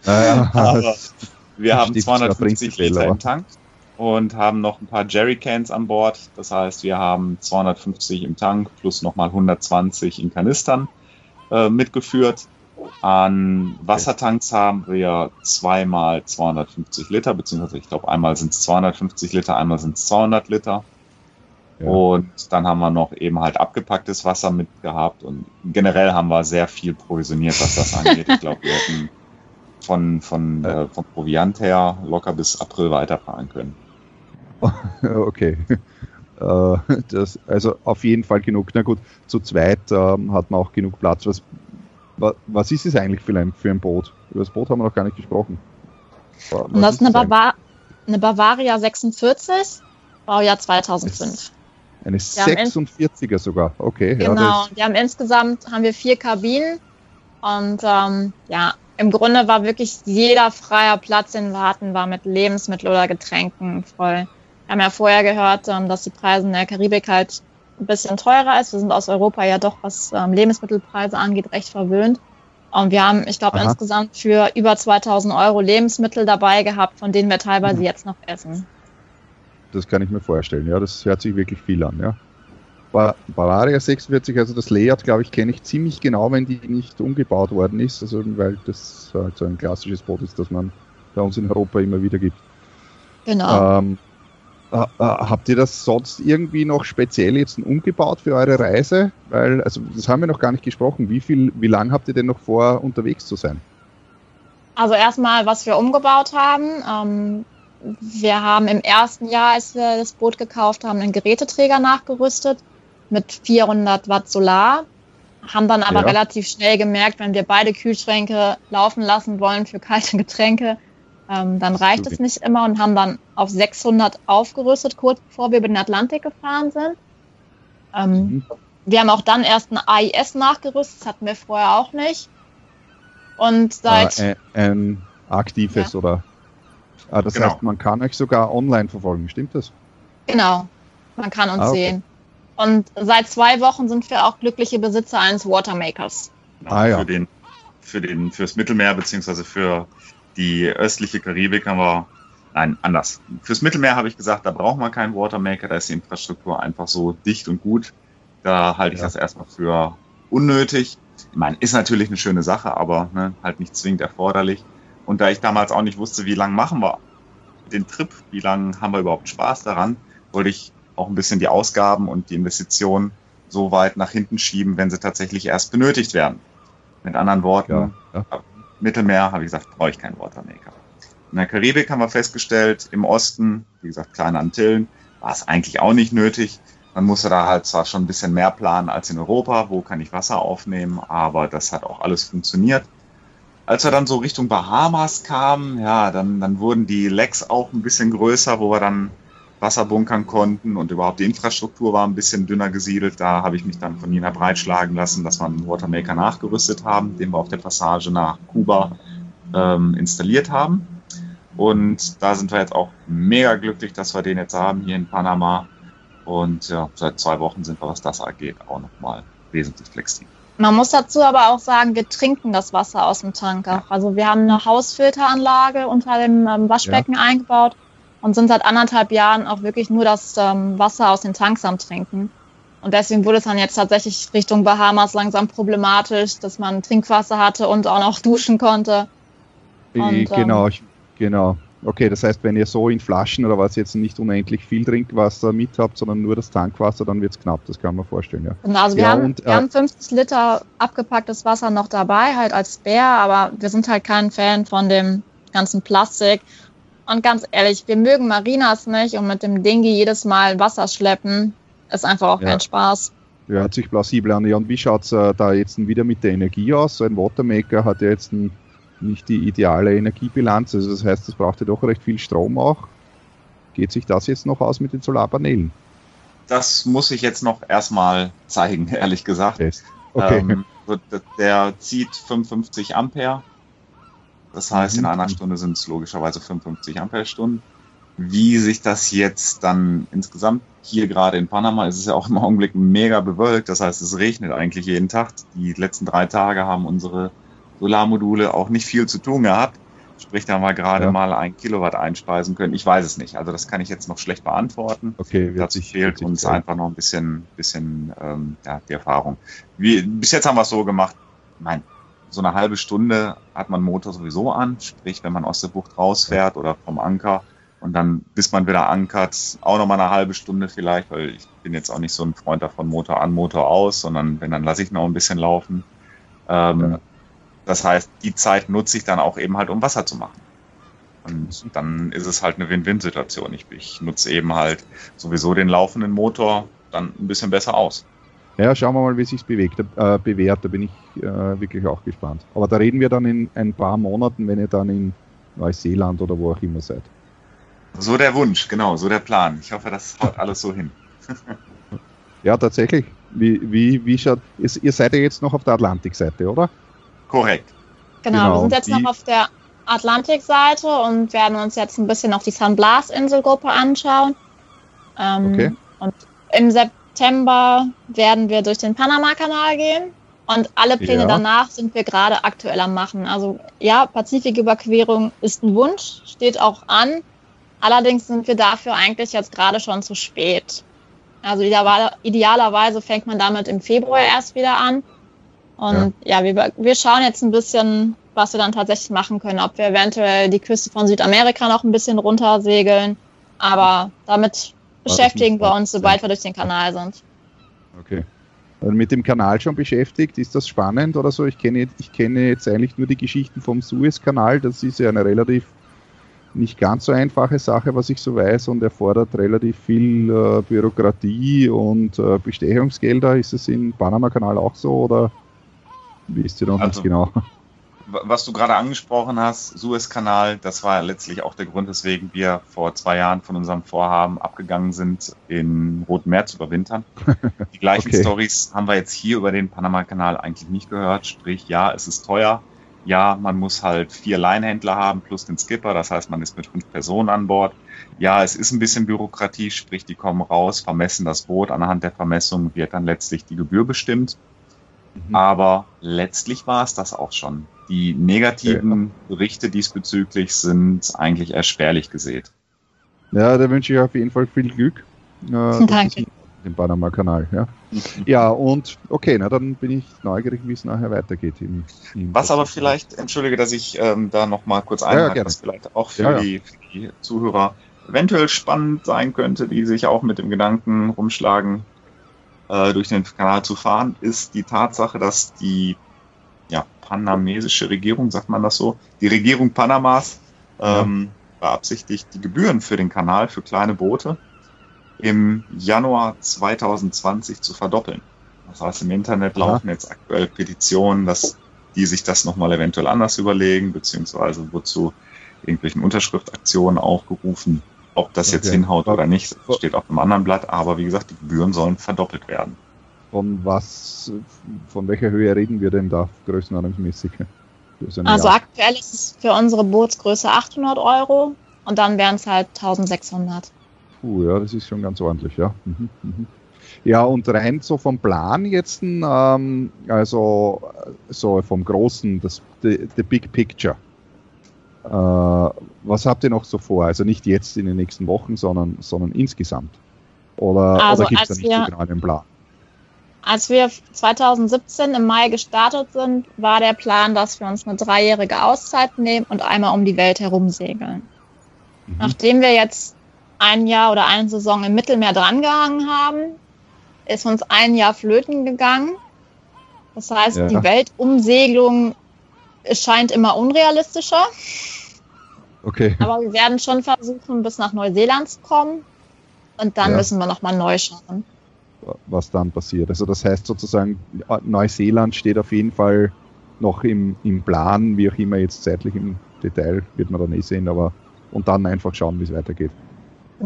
Speaker 2: Naja, aber wir haben 250 Liter im Tank und haben noch ein paar Jerrycans an Bord. Das heißt, wir haben 250 im Tank plus nochmal 120 in Kanistern äh, mitgeführt. An Wassertanks haben wir zweimal 250 Liter, beziehungsweise ich glaube einmal sind es 250 Liter, einmal sind es 200 Liter. Ja. Und dann haben wir noch eben halt abgepacktes Wasser mitgehabt und generell haben wir sehr viel provisioniert, was das angeht. Ich glaube, wir hätten von, von, äh, vom Proviant her locker bis April weiterfahren können.
Speaker 1: okay. Äh, das, also auf jeden Fall genug. Na gut, zu zweit ähm, hat man auch genug Platz. Was, was ist es eigentlich für ein, für ein Boot? Über das Boot haben wir noch gar nicht gesprochen.
Speaker 3: Was Und das ist eine, Bava eine Bavaria 46, Baujahr 2005.
Speaker 1: Eine 46er sogar, okay.
Speaker 3: Genau, ja, wir haben insgesamt haben wir vier Kabinen und ähm, ja, im Grunde war wirklich jeder freier Platz, den wir hatten, war mit Lebensmitteln oder Getränken voll. Wir haben ja vorher gehört, ähm, dass die Preise in der Karibik halt ein bisschen teurer ist. Wir sind aus Europa ja doch, was ähm, Lebensmittelpreise angeht, recht verwöhnt. Und wir haben, ich glaube, insgesamt für über 2000 Euro Lebensmittel dabei gehabt, von denen wir teilweise mhm. jetzt noch essen.
Speaker 1: Das kann ich mir vorstellen, ja, das hört sich wirklich viel an, ja. Bavaria 46, also das Layout, glaube ich, kenne ich ziemlich genau, wenn die nicht umgebaut worden ist, also weil das halt so ein klassisches Boot ist, das man bei uns in Europa immer wieder gibt.
Speaker 3: Genau. Ähm,
Speaker 1: äh, äh, habt ihr das sonst irgendwie noch speziell jetzt umgebaut für eure Reise? Weil, also das haben wir noch gar nicht gesprochen. Wie viel, wie lang habt ihr denn noch vor, unterwegs zu sein?
Speaker 3: Also erstmal, was wir umgebaut haben. Ähm, wir haben im ersten Jahr, als wir das Boot gekauft haben, einen Geräteträger nachgerüstet mit 400 Watt Solar. Haben dann aber ja. relativ schnell gemerkt, wenn wir beide Kühlschränke laufen lassen wollen für kalte Getränke, ähm, dann reicht es nicht immer und haben dann auf 600 aufgerüstet, kurz bevor wir über den Atlantik gefahren sind. Ähm, mhm. Wir haben auch dann erst ein AIS nachgerüstet, das hatten wir vorher auch nicht. Und seit.
Speaker 1: Ah, ein, ein aktives ja. oder? Ah, das genau. heißt, man kann euch sogar online verfolgen, stimmt das?
Speaker 3: Genau, man kann uns ah, okay. sehen. Und seit zwei Wochen sind wir auch glückliche Besitzer eines Watermakers.
Speaker 2: Ah, ja. Für den, für den, fürs Mittelmeer beziehungsweise für die östliche Karibik haben wir, nein, anders. Fürs Mittelmeer habe ich gesagt, da braucht man keinen Watermaker, da ist die Infrastruktur einfach so dicht und gut. Da halte ich ja. das erstmal für unnötig. Ich meine, ist natürlich eine schöne Sache, aber ne, halt nicht zwingend erforderlich. Und da ich damals auch nicht wusste, wie lange machen wir den Trip, wie lange haben wir überhaupt Spaß daran, wollte ich auch ein bisschen die Ausgaben und die Investitionen so weit nach hinten schieben, wenn sie tatsächlich erst benötigt werden. Mit anderen Worten, ja, ja. Mittelmeer, habe ich gesagt, brauche ich keinen Watermaker. In der Karibik haben wir festgestellt, im Osten, wie gesagt, kleine Antillen, war es eigentlich auch nicht nötig. Man musste da halt zwar schon ein bisschen mehr planen als in Europa, wo kann ich Wasser aufnehmen, aber das hat auch alles funktioniert. Als wir dann so Richtung Bahamas kamen, ja, dann, dann wurden die Lecks auch ein bisschen größer, wo wir dann Wasser bunkern konnten und überhaupt die Infrastruktur war ein bisschen dünner gesiedelt. Da habe ich mich dann von Nina breitschlagen lassen, dass wir einen Watermaker nachgerüstet haben, den wir auf der Passage nach Kuba ähm, installiert haben. Und da sind wir jetzt auch mega glücklich, dass wir den jetzt haben hier in Panama. Und ja, seit zwei Wochen sind wir, was das angeht, auch nochmal wesentlich flexibel.
Speaker 3: Man muss dazu aber auch sagen, wir trinken das Wasser aus dem Tanker. Also wir haben eine Hausfilteranlage unter dem ähm, Waschbecken ja. eingebaut und sind seit anderthalb Jahren auch wirklich nur das ähm, Wasser aus den Tanks am Trinken. Und deswegen wurde es dann jetzt tatsächlich Richtung Bahamas langsam problematisch, dass man Trinkwasser hatte und auch noch duschen konnte.
Speaker 1: Und, ähm, genau, ähm, genau. Okay, das heißt, wenn ihr so in Flaschen oder was jetzt nicht unendlich viel Trinkwasser mit habt, sondern nur das Tankwasser, dann wird es knapp, das kann man vorstellen, ja.
Speaker 3: Genau, also wir,
Speaker 1: ja,
Speaker 3: haben, und, wir äh, haben 50 Liter abgepacktes Wasser noch dabei, halt als Spare, aber wir sind halt kein Fan von dem ganzen Plastik und ganz ehrlich, wir mögen Marinas nicht und mit dem Dingi jedes Mal Wasser schleppen ist einfach auch ja. kein Spaß.
Speaker 1: Ja, hört sich plausibel an. Ja, und wie schaut es äh, da jetzt wieder mit der Energie aus? So ein Watermaker hat ja jetzt ein, nicht die ideale Energiebilanz. Also das heißt, es braucht ja doch recht viel Strom auch. Geht sich das jetzt noch aus mit den Solarpanelen?
Speaker 2: Das muss ich jetzt noch erstmal zeigen, ehrlich gesagt. Okay. Ähm, der zieht 55 Ampere das heißt, in mhm. einer Stunde sind es logischerweise 55 Ampere-Stunden. Wie sich das jetzt dann insgesamt hier gerade in Panama ist es ja auch im Augenblick mega bewölkt. Das heißt, es regnet eigentlich jeden Tag. Die letzten drei Tage haben unsere Solarmodule auch nicht viel zu tun gehabt. Sprich, da haben wir gerade ja. mal ein Kilowatt einspeisen können. Ich weiß es nicht. Also das kann ich jetzt noch schlecht beantworten.
Speaker 1: Okay,
Speaker 2: dazu fehlt uns einfach noch ein bisschen, bisschen ähm, ja, die Erfahrung. Wie, bis jetzt haben wir es so gemacht. Mein so eine halbe Stunde hat man Motor sowieso an, sprich, wenn man aus der Bucht rausfährt oder vom Anker und dann, bis man wieder ankert, auch nochmal eine halbe Stunde vielleicht, weil ich bin jetzt auch nicht so ein Freund davon, Motor an, Motor aus, sondern wenn, dann lasse ich noch ein bisschen laufen. Ähm, ja. Das heißt, die Zeit nutze ich dann auch eben halt, um Wasser zu machen. Und dann ist es halt eine Win-Win-Situation. Ich, ich nutze eben halt sowieso den laufenden Motor dann ein bisschen besser aus.
Speaker 1: Ja, schauen wir mal, wie sich bewegt, äh, bewährt. Da bin ich äh, wirklich auch gespannt. Aber da reden wir dann in ein paar Monaten, wenn ihr dann in Neuseeland oder wo auch immer seid.
Speaker 2: So der Wunsch, genau, so der Plan. Ich hoffe, das haut alles so hin.
Speaker 1: ja, tatsächlich. Wie, wie, wie schaut, ihr seid ja jetzt noch auf der Atlantikseite, oder?
Speaker 2: Korrekt.
Speaker 3: Genau, genau. wir sind jetzt noch auf der Atlantikseite und werden uns jetzt ein bisschen noch die San Blas Inselgruppe anschauen. Ähm, okay. Und im September September werden wir durch den Panama-Kanal gehen Und alle Pläne ja. danach sind wir gerade aktuell am Machen. Also ja, Pazifiküberquerung ist ein Wunsch, steht auch an. Allerdings sind wir dafür eigentlich jetzt gerade schon zu spät. Also idealerweise fängt man damit im Februar erst wieder an. Und ja, ja wir, wir schauen jetzt ein bisschen, was wir dann tatsächlich machen können. Ob wir eventuell die Küste von Südamerika noch ein bisschen runtersegeln. Aber damit beschäftigen wir uns, sobald wir durch den Kanal sind.
Speaker 1: Okay. Mit dem Kanal schon beschäftigt, ist das spannend oder so? Ich kenne, ich kenne jetzt eigentlich nur die Geschichten vom Suezkanal. Das ist ja eine relativ nicht ganz so einfache Sache, was ich so weiß, und erfordert relativ viel äh, Bürokratie und äh, Bestechungsgelder. Ist es im Panama-Kanal auch so oder wie ist ihr noch also, genau?
Speaker 2: Was du gerade angesprochen hast, Suezkanal, das war letztlich auch der Grund, weswegen wir vor zwei Jahren von unserem Vorhaben abgegangen sind, in Roten Meer zu überwintern. Die gleichen okay. Stories haben wir jetzt hier über den Panama-Kanal eigentlich nicht gehört. Sprich, ja, es ist teuer, ja, man muss halt vier Leinhändler haben plus den Skipper, das heißt, man ist mit fünf Personen an Bord. Ja, es ist ein bisschen Bürokratie, sprich, die kommen raus, vermessen das Boot. Anhand der Vermessung wird dann letztlich die Gebühr bestimmt. Mhm. Aber letztlich war es das auch schon. Die negativen Berichte diesbezüglich sind eigentlich eher spärlich gesät.
Speaker 1: Ja, da wünsche ich auf jeden Fall viel Glück.
Speaker 3: Äh, Danke
Speaker 1: dem Panama-Kanal. Ja. ja, und okay, na dann bin ich neugierig, wie es nachher weitergeht. Im,
Speaker 2: im Was aber vielleicht, entschuldige, dass ich ähm, da nochmal kurz einhake, ja, was vielleicht auch für, ja, die, für, die, Zuhörer eventuell spannend sein könnte, die sich auch mit dem Gedanken rumschlagen, äh, durch den Kanal zu fahren, ist die Tatsache, dass die ja, panamesische Regierung, sagt man das so, die Regierung Panamas ähm, beabsichtigt, die Gebühren für den Kanal für kleine Boote im Januar 2020 zu verdoppeln. Das heißt, im Internet laufen jetzt aktuell Petitionen, dass die sich das nochmal eventuell anders überlegen, beziehungsweise wozu irgendwelchen Unterschriftaktionen aufgerufen. Ob das okay. jetzt hinhaut oder nicht, steht auf einem anderen Blatt, aber wie gesagt, die Gebühren sollen verdoppelt werden.
Speaker 1: Von was, von welcher Höhe reden wir denn da größenordnungsmäßig?
Speaker 3: Also Jahr? aktuell ist es für unsere Bootsgröße 800 Euro und dann wären es halt 1600.
Speaker 1: Puh, ja, das ist schon ganz ordentlich, ja. Mhm, mhm. Ja, und rein so vom Plan jetzt, ähm, also so vom Großen, das the, the Big Picture. Äh, was habt ihr noch so vor? Also nicht jetzt in den nächsten Wochen, sondern, sondern insgesamt. Oder, also oder gibt es da nicht wir, so genau einen Plan?
Speaker 3: Als wir 2017 im Mai gestartet sind, war der Plan, dass wir uns eine dreijährige Auszeit nehmen und einmal um die Welt herumsegeln. Mhm. Nachdem wir jetzt ein Jahr oder eine Saison im Mittelmeer drangehangen haben, ist uns ein Jahr flöten gegangen. Das heißt, ja. die Weltumsegelung scheint immer unrealistischer.
Speaker 1: Okay.
Speaker 3: Aber wir werden schon versuchen, bis nach Neuseeland zu kommen. Und dann ja. müssen wir nochmal neu schauen.
Speaker 1: Was dann passiert. Also das heißt sozusagen, Neuseeland steht auf jeden Fall noch im, im Plan, wie auch immer jetzt zeitlich im Detail, wird man dann eh sehen, aber und dann einfach schauen, wie es weitergeht.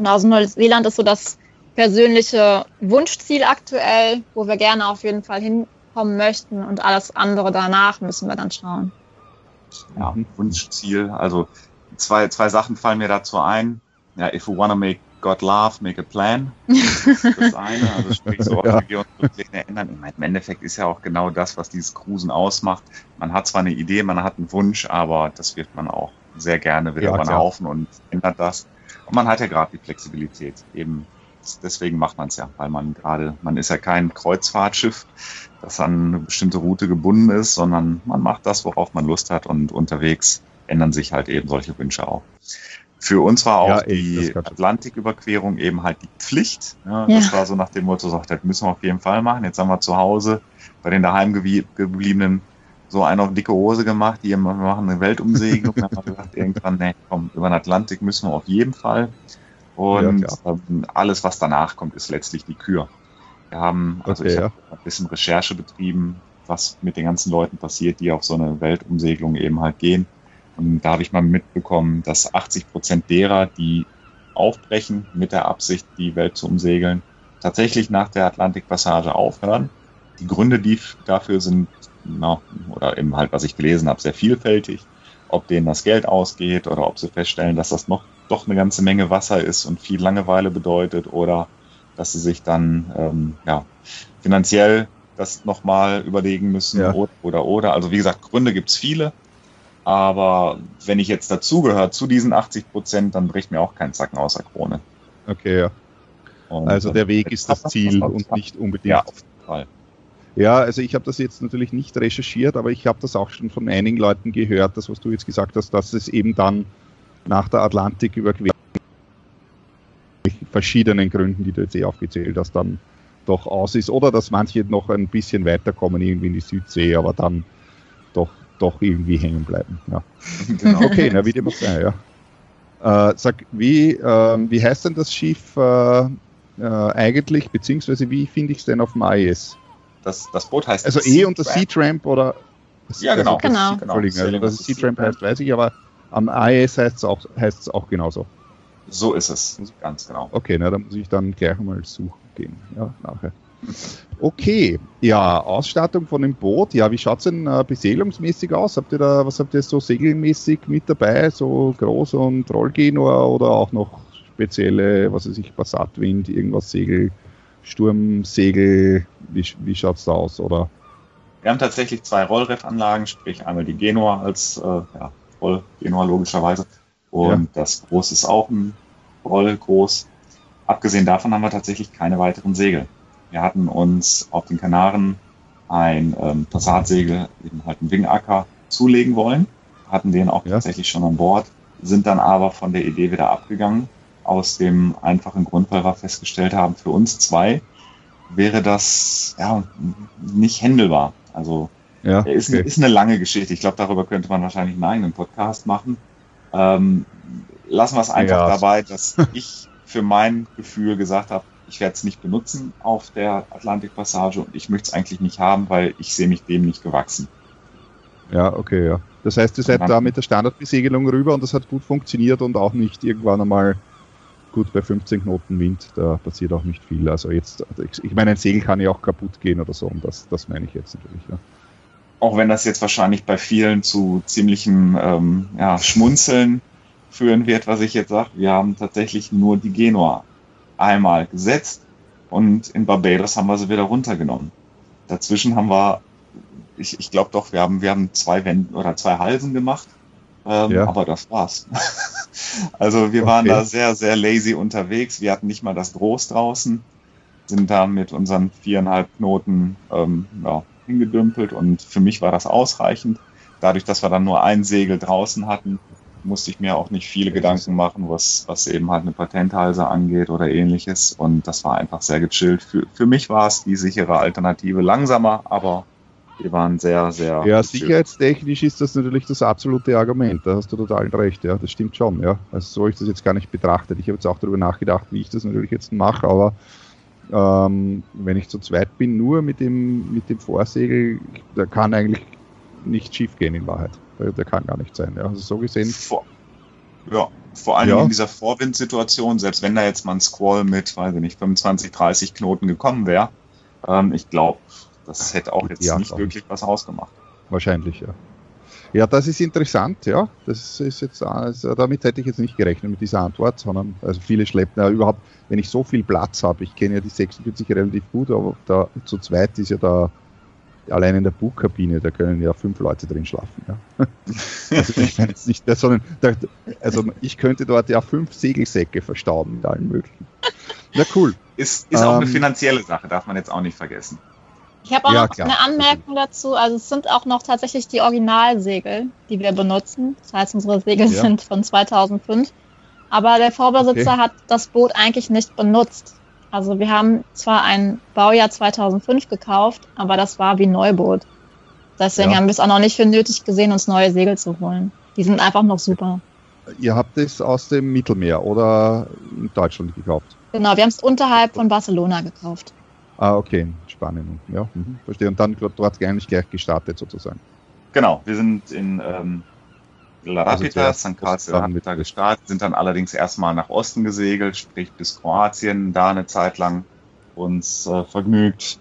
Speaker 3: Also Neuseeland ist so das persönliche Wunschziel aktuell, wo wir gerne auf jeden Fall hinkommen möchten und alles andere danach müssen wir dann schauen.
Speaker 2: Ja, Wunschziel. Also zwei, zwei Sachen fallen mir dazu ein. Ja, if we wanna make God laugh, make a plan. Das ist das eine. Also sprich, so oft ja. wir unsere Pläne ändern. Ich meine, im Endeffekt ist ja auch genau das, was dieses Cruisen ausmacht. Man hat zwar eine Idee, man hat einen Wunsch, aber das wird man auch sehr gerne wieder ja, über den Haufen und ändert das. Und man hat ja gerade die Flexibilität. Eben deswegen macht man es ja, weil man gerade, man ist ja kein Kreuzfahrtschiff, das an eine bestimmte Route gebunden ist, sondern man macht das, worauf man Lust hat und unterwegs ändern sich halt eben solche Wünsche auch. Für uns war auch ja, die Atlantiküberquerung eben halt die Pflicht. Ja, ja. Das war so nach dem Motto, sagt, das müssen wir auf jeden Fall machen. Jetzt haben wir zu Hause bei den daheim gebliebenen so eine auf dicke Hose gemacht, die machen eine Weltumsegelung. dann haben wir gesagt, irgendwann, nee, komm, über den Atlantik müssen wir auf jeden Fall. Und ja, ähm, alles, was danach kommt, ist letztlich die Kür. Wir haben, also okay, ich habe ein bisschen Recherche betrieben, was mit den ganzen Leuten passiert, die auf so eine Weltumsegelung eben halt gehen. Und da habe ich mal mitbekommen, dass 80 Prozent derer, die aufbrechen mit der Absicht, die Welt zu umsegeln, tatsächlich nach der Atlantikpassage aufhören. Die Gründe die dafür sind na, oder eben halt, was ich gelesen habe, sehr vielfältig. Ob denen das Geld ausgeht oder ob sie feststellen, dass das noch doch eine ganze Menge Wasser ist und viel Langeweile bedeutet oder dass sie sich dann ähm, ja, finanziell das nochmal überlegen müssen ja. oder, oder, oder. Also wie gesagt, Gründe gibt es viele. Aber wenn ich jetzt dazugehöre zu diesen 80 Prozent, dann bricht mir auch kein Zacken aus der Krone.
Speaker 1: Okay, ja. Und also der Weg ist das Ziel und nicht unbedingt. Ja, auf jeden Fall. Ja, also ich habe das jetzt natürlich nicht recherchiert, aber ich habe das auch schon von einigen Leuten gehört, das was du jetzt gesagt hast, dass es eben dann nach der Atlantik überquert verschiedenen Gründen, die du jetzt eh aufgezählt hast, dann doch aus ist. Oder dass manche noch ein bisschen weiterkommen irgendwie in die Südsee, aber dann doch, doch irgendwie hängen bleiben. Ja. Genau. Okay, na wie dem auch sei, ja. Äh, sag, wie, äh, wie heißt denn das Schiff äh, äh eigentlich, beziehungsweise wie finde ich es denn auf dem IS?
Speaker 2: Das, das Boot heißt
Speaker 1: Also E und das Sea Tramp oder
Speaker 2: ja, genau.
Speaker 3: Also, genau.
Speaker 1: genau. Also, dass es Sea Tramp heißt, weiß ich, aber am IS heißt es auch, auch genauso.
Speaker 2: So ist es, ganz genau.
Speaker 1: Okay, na, dann muss ich dann gleich mal suchen gehen, ja, nachher. Okay, ja, Ausstattung von dem Boot, ja, wie schaut es denn äh, beseelungsmäßig aus? Habt ihr da, was habt ihr so segelmäßig mit dabei, so Groß- und Rollgenor oder auch noch spezielle, was weiß ich, Passatwind, irgendwas Segel, Sturmsegel, wie, wie schaut es da aus, oder?
Speaker 2: Wir haben tatsächlich zwei Rollreffanlagen, sprich einmal die Genua als äh, ja, Roll-Genua logischerweise und ja. das Groß ist auch ein Roll groß. Abgesehen davon haben wir tatsächlich keine weiteren Segel. Wir hatten uns auf den Kanaren ein ähm, Passatsegel, eben halt einen Wingacker, zulegen wollen, hatten den auch ja. tatsächlich schon an Bord, sind dann aber von der Idee wieder abgegangen, aus dem einfachen Grund, weil wir festgestellt haben, für uns zwei wäre das ja nicht händelbar. Also ja, ist, okay. ist eine lange Geschichte. Ich glaube, darüber könnte man wahrscheinlich einen eigenen Podcast machen. Ähm, lassen wir es einfach ja. dabei, dass ich für mein Gefühl gesagt habe, ich werde es nicht benutzen auf der Atlantikpassage und ich möchte es eigentlich nicht haben, weil ich sehe mich dem nicht gewachsen.
Speaker 1: Ja, okay, ja. Das heißt, ihr seid da mit der Standardbesegelung rüber und das hat gut funktioniert und auch nicht irgendwann einmal gut bei 15 Knoten Wind, da passiert auch nicht viel. Also jetzt, ich meine, ein Segel kann ja auch kaputt gehen oder so und das, das meine ich jetzt natürlich. Ja.
Speaker 2: Auch wenn das jetzt wahrscheinlich bei vielen zu ziemlichem ähm, ja, Schmunzeln führen wird, was ich jetzt sage. Wir haben tatsächlich nur die Genua einmal gesetzt und in Barbados haben wir sie wieder runtergenommen. Dazwischen haben wir, ich, ich glaube doch, wir haben, wir haben zwei Wänden oder zwei Halsen gemacht, ähm, ja. aber das war's. also wir okay. waren da sehr, sehr lazy unterwegs. Wir hatten nicht mal das Groß draußen, sind da mit unseren viereinhalb Knoten ähm, ja, hingedümpelt und für mich war das ausreichend. Dadurch, dass wir dann nur ein Segel draußen hatten, musste ich mir auch nicht viele Gedanken machen, was, was eben halt eine Patenthalse angeht oder ähnliches. Und das war einfach sehr gechillt. Für, für mich war es die sichere Alternative. Langsamer, aber wir waren sehr, sehr.
Speaker 1: Ja, sicherheitstechnisch ist das natürlich das absolute Argument. Da hast du total recht. Ja, das stimmt schon. Ja, also so habe ich das jetzt gar nicht betrachtet. Ich habe jetzt auch darüber nachgedacht, wie ich das natürlich jetzt mache, aber ähm, wenn ich zu zweit bin, nur mit dem, mit dem Vorsegel, da kann eigentlich nicht schief gehen in Wahrheit. Der, der kann gar nicht sein. Ja. Also so gesehen.
Speaker 2: Vor, ja, vor allem ja. in dieser Vorwindsituation, selbst wenn da jetzt mal ein Squall mit, weiß ich nicht, 25, 30 Knoten gekommen wäre, ähm, ich glaube, das hätte auch jetzt nicht wirklich was ausgemacht.
Speaker 1: Wahrscheinlich, ja. Ja, das ist interessant, ja. Das ist jetzt, also damit hätte ich jetzt nicht gerechnet mit dieser Antwort, sondern also viele schleppen ja überhaupt, wenn ich so viel Platz habe, ich kenne ja die 46 relativ gut, aber da zu zweit ist ja da allein in der Bugkabine, da können ja fünf Leute drin schlafen. Ja. Also ich meine jetzt nicht, sondern da, also ich könnte dort ja fünf Segelsäcke verstauben mit allen möglichen.
Speaker 2: Na cool. Ist, ist auch eine ähm, finanzielle Sache, darf man jetzt auch nicht vergessen.
Speaker 3: Ich habe auch ja, noch klar. eine Anmerkung dazu. Also es sind auch noch tatsächlich die Originalsegel, die wir benutzen. Das heißt, unsere Segel ja. sind von 2005. Aber der Vorbesitzer okay. hat das Boot eigentlich nicht benutzt. Also wir haben zwar ein Baujahr 2005 gekauft, aber das war wie Neuboot. Deswegen ja. haben wir es auch noch nicht für nötig gesehen, uns neue Segel zu holen. Die sind einfach noch super.
Speaker 1: Ihr habt es aus dem Mittelmeer oder in Deutschland gekauft?
Speaker 3: Genau, wir haben es unterhalb von Barcelona gekauft.
Speaker 1: Ah, okay, in Spanien. Ja, mhm, verstehe. Und dann dort eigentlich gleich gestartet sozusagen.
Speaker 2: Genau, wir sind in ähm, La Rapita, also St. La Rapita gestartet, sind dann allerdings erstmal nach Osten gesegelt, sprich bis Kroatien, da eine Zeit lang uns äh, vergnügt.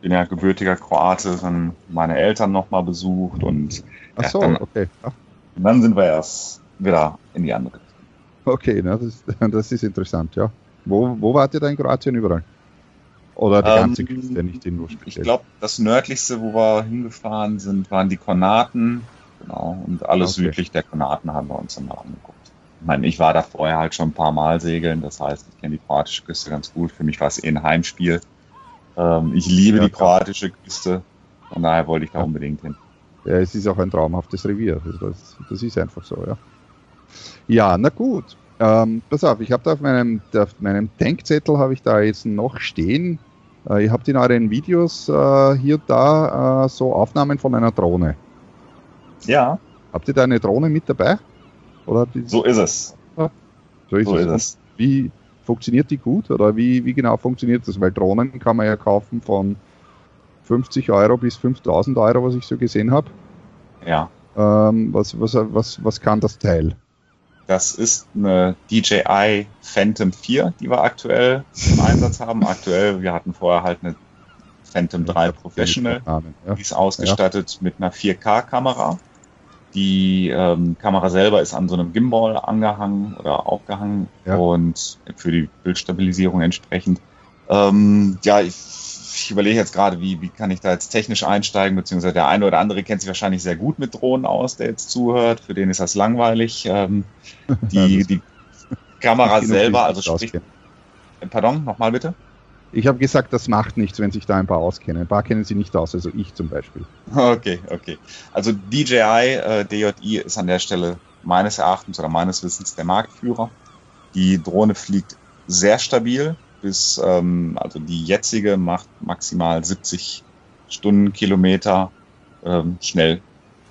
Speaker 2: Bin ja gebürtiger Kroate, dann meine Eltern nochmal besucht und
Speaker 1: Ach so, dann, okay.
Speaker 2: Ach. Und dann sind wir erst wieder in die andere.
Speaker 1: Okay, na, das, das ist interessant, ja. Wo, wo wart ihr da in Kroatien überall? Oder die ganze ähm, Küste, nicht nur
Speaker 2: speziell? Ich glaube, das nördlichste, wo wir hingefahren sind, waren die Konaten. Genau. Und alles okay. südlich der Konaten haben wir uns dann mal angeguckt. Ich meine, ich war da vorher halt schon ein paar Mal segeln, das heißt, ich kenne die kroatische Küste ganz gut. Für mich war es eh ein Heimspiel. Ähm, ich liebe ja, die kroatische Küste, von daher wollte ich da ja. unbedingt hin.
Speaker 1: Ja, es ist auch ein traumhaftes Revier. Also das, das ist einfach so, ja. Ja, na gut. Ähm, pass auf, ich habe da auf meinem, auf meinem Denkzettel habe ich da jetzt noch stehen. Äh, ihr habt in euren Videos äh, hier da äh, so Aufnahmen von einer Drohne.
Speaker 2: Ja.
Speaker 1: Habt ihr da eine Drohne mit dabei?
Speaker 2: Oder so ist es.
Speaker 1: So ist, so es. ist es. Wie funktioniert die gut oder wie, wie genau funktioniert das? Weil Drohnen kann man ja kaufen von 50 Euro bis 5000 Euro, was ich so gesehen habe.
Speaker 2: Ja.
Speaker 1: Ähm, was, was, was, was kann das Teil?
Speaker 2: Das ist eine DJI Phantom 4, die wir aktuell im Einsatz haben. Aktuell, wir hatten vorher halt eine Phantom 3 Professional. Die ist ausgestattet mit einer 4K-Kamera. Die ähm, Kamera selber ist an so einem Gimbal angehangen oder aufgehangen ja. und für die Bildstabilisierung entsprechend. Ähm, ja, ich ich überlege jetzt gerade, wie, wie kann ich da jetzt technisch einsteigen, beziehungsweise der eine oder andere kennt sich wahrscheinlich sehr gut mit Drohnen aus, der jetzt zuhört. Für den ist das langweilig. Ähm, die, die Kamera selber, also sprich. Pardon, nochmal bitte?
Speaker 1: Ich habe gesagt, das macht nichts, wenn sich da ein paar auskennen. Ein paar kennen sie nicht aus, also ich zum Beispiel.
Speaker 2: Okay, okay. Also DJI, äh, DJI ist an der Stelle meines Erachtens oder meines Wissens der Marktführer. Die Drohne fliegt sehr stabil bis, ähm, also die jetzige macht maximal 70 Stundenkilometer ähm, schnell.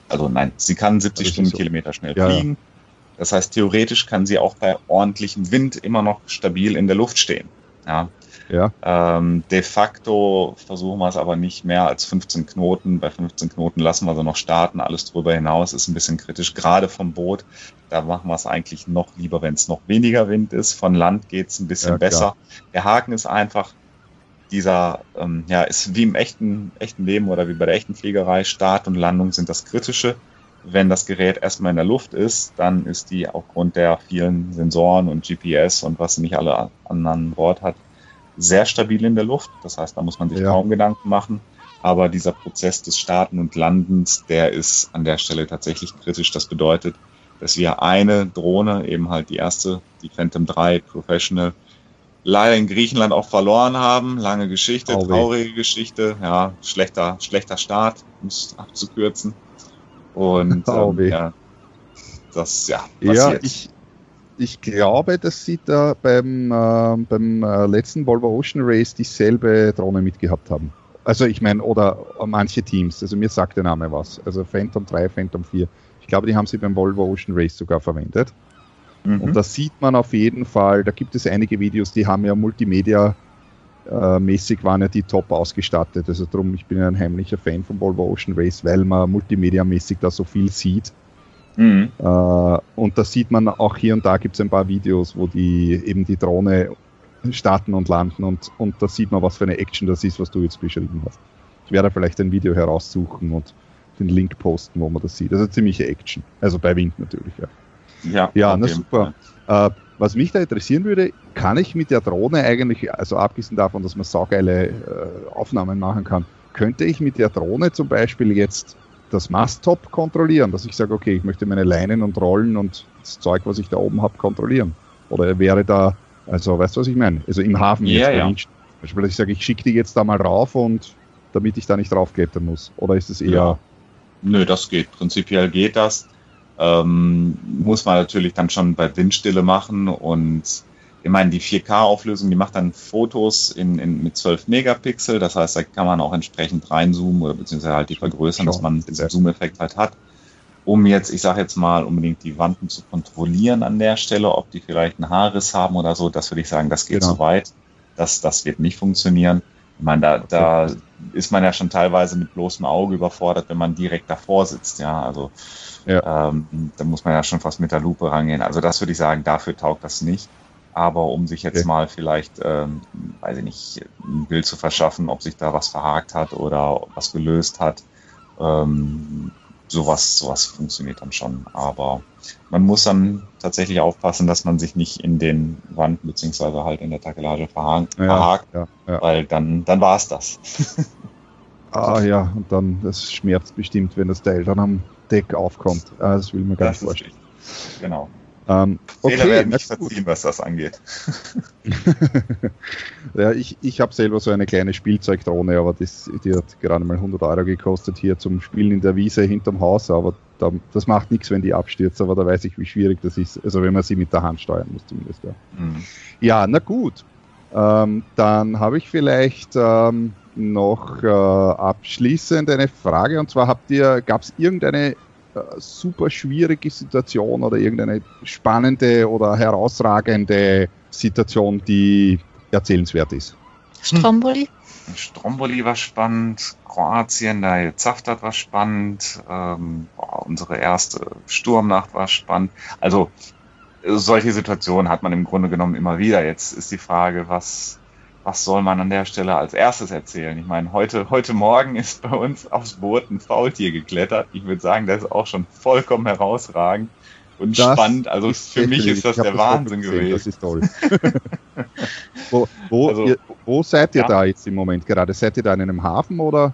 Speaker 2: Also nein, sie kann 70 Stundenkilometer so. schnell ja, fliegen. Das heißt, theoretisch kann sie auch bei ordentlichem Wind immer noch stabil in der Luft stehen. Ja. Ja. Ähm, de facto versuchen wir es aber nicht mehr als 15 Knoten. Bei 15 Knoten lassen wir sie noch starten. Alles drüber hinaus ist ein bisschen kritisch, gerade vom Boot. Da machen wir es eigentlich noch lieber, wenn es noch weniger Wind ist. Von Land geht es ein bisschen ja, besser. Der Haken ist einfach, dieser, ähm, ja, ist wie im echten, echten Leben oder wie bei der echten Fliegerei. Start und Landung sind das Kritische. Wenn das Gerät erstmal in der Luft ist, dann ist die aufgrund der vielen Sensoren und GPS und was sie nicht alle an Bord hat, sehr stabil in der Luft. Das heißt, da muss man sich ja. kaum Gedanken machen. Aber dieser Prozess des Starten und Landens, der ist an der Stelle tatsächlich kritisch. Das bedeutet, dass wir eine Drohne, eben halt die erste, die Phantom 3 Professional, leider in Griechenland auch verloren haben. Lange Geschichte, oh, traurige Geschichte, ja, schlechter, schlechter Start, um es abzukürzen. Und oh, ähm, ja, das ja
Speaker 1: passiert. Ja, ich, ich glaube, dass sie da beim, äh, beim äh, letzten Volvo Ocean Race dieselbe Drohne mitgehabt haben. Also ich meine, oder manche Teams, also mir sagt der Name was. Also Phantom 3, Phantom 4. Ich glaube, die haben sie beim Volvo Ocean Race sogar verwendet. Mhm. Und da sieht man auf jeden Fall, da gibt es einige Videos, die haben ja Multimedia äh, mäßig waren ja die top ausgestattet. Also darum, ich bin ja ein heimlicher Fan von Volvo Ocean Race, weil man multimedia-mäßig da so viel sieht. Mhm. Äh, und da sieht man auch hier und da gibt es ein paar Videos, wo die eben die Drohne starten und landen und, und da sieht man, was für eine Action das ist, was du jetzt beschrieben hast. Ich werde vielleicht ein Video heraussuchen und den Link posten, wo man das sieht. Also ziemliche Action. Also bei Wind natürlich, ja. Ja, ja na super. Äh, was mich da interessieren würde, kann ich mit der Drohne eigentlich, also abgesehen davon, dass man saugeile äh, Aufnahmen machen kann, könnte ich mit der Drohne zum Beispiel jetzt das Masttop kontrollieren, dass ich sage, okay, ich möchte meine Leinen und Rollen und das Zeug, was ich da oben habe, kontrollieren. Oder wäre da, also weißt du, was ich meine? Also im Hafen
Speaker 2: ja, jetzt. Ja. Zum
Speaker 1: Beispiel, dass ich sage, ich schicke die jetzt da mal rauf und damit ich da nicht draufklettern muss. Oder ist es eher. Ja.
Speaker 2: Nö, das geht. Prinzipiell geht das. Ähm, muss man natürlich dann schon bei Windstille machen und ich meine, die 4K-Auflösung, die macht dann Fotos in, in, mit 12 Megapixel. Das heißt, da kann man auch entsprechend reinzoomen oder beziehungsweise halt die vergrößern, dass man diesen Zoom-Effekt halt hat. Um jetzt, ich sage jetzt mal, unbedingt die Wanden zu kontrollieren an der Stelle, ob die vielleicht einen Haarriss haben oder so, das würde ich sagen, das geht genau. zu weit. Das, das wird nicht funktionieren. Ich meine, da, da ist man ja schon teilweise mit bloßem Auge überfordert, wenn man direkt davor sitzt. Ja, also ja. Ähm, da muss man ja schon fast mit der Lupe rangehen. Also das würde ich sagen, dafür taugt das nicht aber um sich jetzt okay. mal vielleicht, ähm, weiß ich nicht, ein Bild zu verschaffen, ob sich da was verhakt hat oder was gelöst hat, ähm, sowas, sowas funktioniert dann schon. Aber man muss dann tatsächlich aufpassen, dass man sich nicht in den Wand beziehungsweise halt in der Takelage verhakt, ja, ja, ja. weil dann, dann war es das.
Speaker 1: ah ja, und dann, das schmerzt bestimmt, wenn das Teil dann am Deck aufkommt. Ah, das will man gar nicht vorstellen.
Speaker 2: Genau. Ähm, okay, Fehler werden nicht verziehen, was das angeht.
Speaker 1: ja, ich ich habe selber so eine kleine Spielzeugdrohne, aber das, die hat gerade mal 100 Euro gekostet hier zum Spielen in der Wiese hinterm Haus, aber da, das macht nichts, wenn die abstürzt, aber da weiß ich, wie schwierig das ist, also wenn man sie mit der Hand steuern muss zumindest. Ja, mhm. ja na gut. Ähm, dann habe ich vielleicht ähm, noch äh, abschließend eine Frage und zwar habt ihr, gab es irgendeine super schwierige Situation oder irgendeine spannende oder herausragende Situation, die erzählenswert ist?
Speaker 3: Stromboli?
Speaker 2: Stromboli war spannend, Kroatien, der Zaftat war spannend, ähm, boah, unsere erste Sturmnacht war spannend. Also solche Situationen hat man im Grunde genommen immer wieder. Jetzt ist die Frage, was was soll man an der Stelle als erstes erzählen? Ich meine, heute, heute Morgen ist bei uns aufs Boot ein Faultier geklettert. Ich würde sagen, das ist auch schon vollkommen herausragend und das spannend. Also für mich ist das der das Wahnsinn gewesen. Das ist toll.
Speaker 1: wo, wo, also, ihr, wo, seid ihr ja. da jetzt im Moment gerade? Seid ihr da in einem Hafen oder?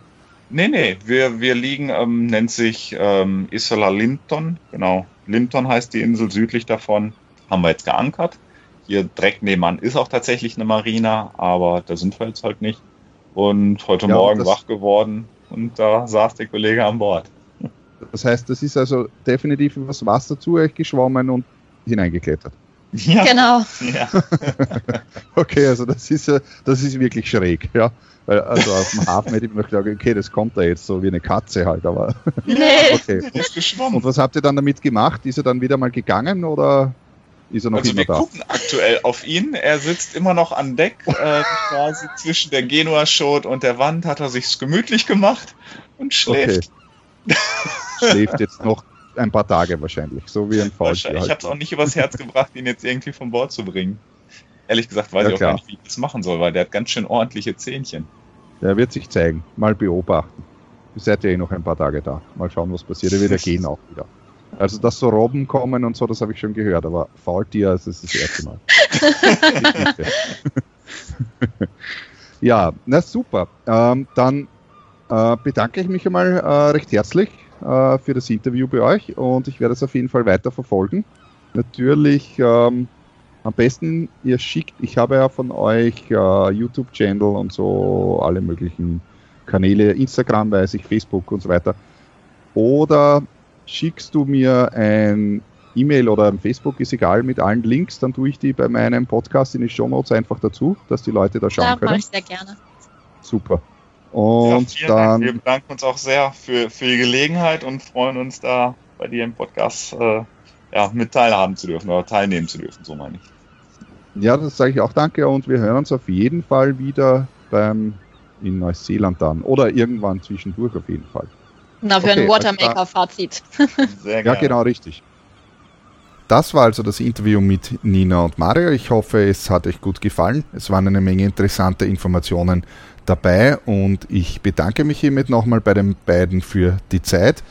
Speaker 2: Nee, nee, wir, wir liegen, ähm, nennt sich ähm, Isola Linton, genau. Linton heißt die Insel südlich davon. Haben wir jetzt geankert. Hier direkt nebenan ist auch tatsächlich eine Marina, aber da sind wir jetzt halt nicht. Und heute ja, Morgen wach geworden und da saß der Kollege an Bord.
Speaker 1: Das heißt, das ist also definitiv übers Wasser zu euch geschwommen und hineingeklettert.
Speaker 3: Ja. Genau. Ja.
Speaker 1: okay, also das ist das ist wirklich schräg, ja. Weil, also auf dem Hafen hätte ich mir gedacht, okay, das kommt da jetzt so wie eine Katze halt, aber.
Speaker 3: Nee.
Speaker 1: okay. Und was habt ihr dann damit gemacht? Ist er dann wieder mal gegangen oder? Ist er noch
Speaker 2: also wir da? gucken aktuell auf ihn. Er sitzt immer noch an Deck, äh, quasi zwischen der Genua-Schot und der Wand, hat er sich gemütlich gemacht und schläft.
Speaker 1: Okay. schläft jetzt noch ein paar Tage wahrscheinlich, so wie ein Faultier.
Speaker 2: Ich halt. habe es auch nicht übers Herz gebracht, ihn jetzt irgendwie von Bord zu bringen. Ehrlich gesagt weiß ja, ich auch klar. gar nicht, wie ich das machen soll, weil der hat ganz schön ordentliche Zähnchen.
Speaker 1: Der wird sich zeigen. Mal beobachten. Ihr seid ja eh noch ein paar Tage da. Mal schauen, was passiert. Er wird ja gehen auch wieder. Also, dass so Robben kommen und so, das habe ich schon gehört, aber Faultier, das ist das erste Mal. ja, na super. Ähm, dann äh, bedanke ich mich einmal äh, recht herzlich äh, für das Interview bei euch und ich werde es auf jeden Fall weiter verfolgen. Natürlich ähm, am besten, ihr schickt, ich habe ja von euch äh, YouTube-Channel und so alle möglichen Kanäle, Instagram weiß ich, Facebook und so weiter. Oder schickst du mir ein E-Mail oder ein Facebook, ist egal, mit allen Links, dann tue ich die bei meinem Podcast in die Show Notes einfach dazu, dass die Leute da schauen ja, können. Ja, mache ich
Speaker 3: sehr gerne.
Speaker 1: Super. Und ja, dann.
Speaker 2: Dank. Wir bedanken uns auch sehr für, für die Gelegenheit und freuen uns da bei dir im Podcast äh, ja, mit teilhaben zu dürfen oder teilnehmen zu dürfen, so meine ich.
Speaker 1: Ja, das sage ich auch danke und wir hören uns auf jeden Fall wieder beim in Neuseeland dann oder irgendwann zwischendurch auf jeden Fall.
Speaker 3: Na, für okay, ein Watermaker-Fazit.
Speaker 1: ja, genau, richtig. Das war also das Interview mit Nina und Mario. Ich hoffe, es hat euch gut gefallen. Es waren eine Menge interessante Informationen dabei und ich bedanke mich hiermit nochmal bei den beiden für die Zeit.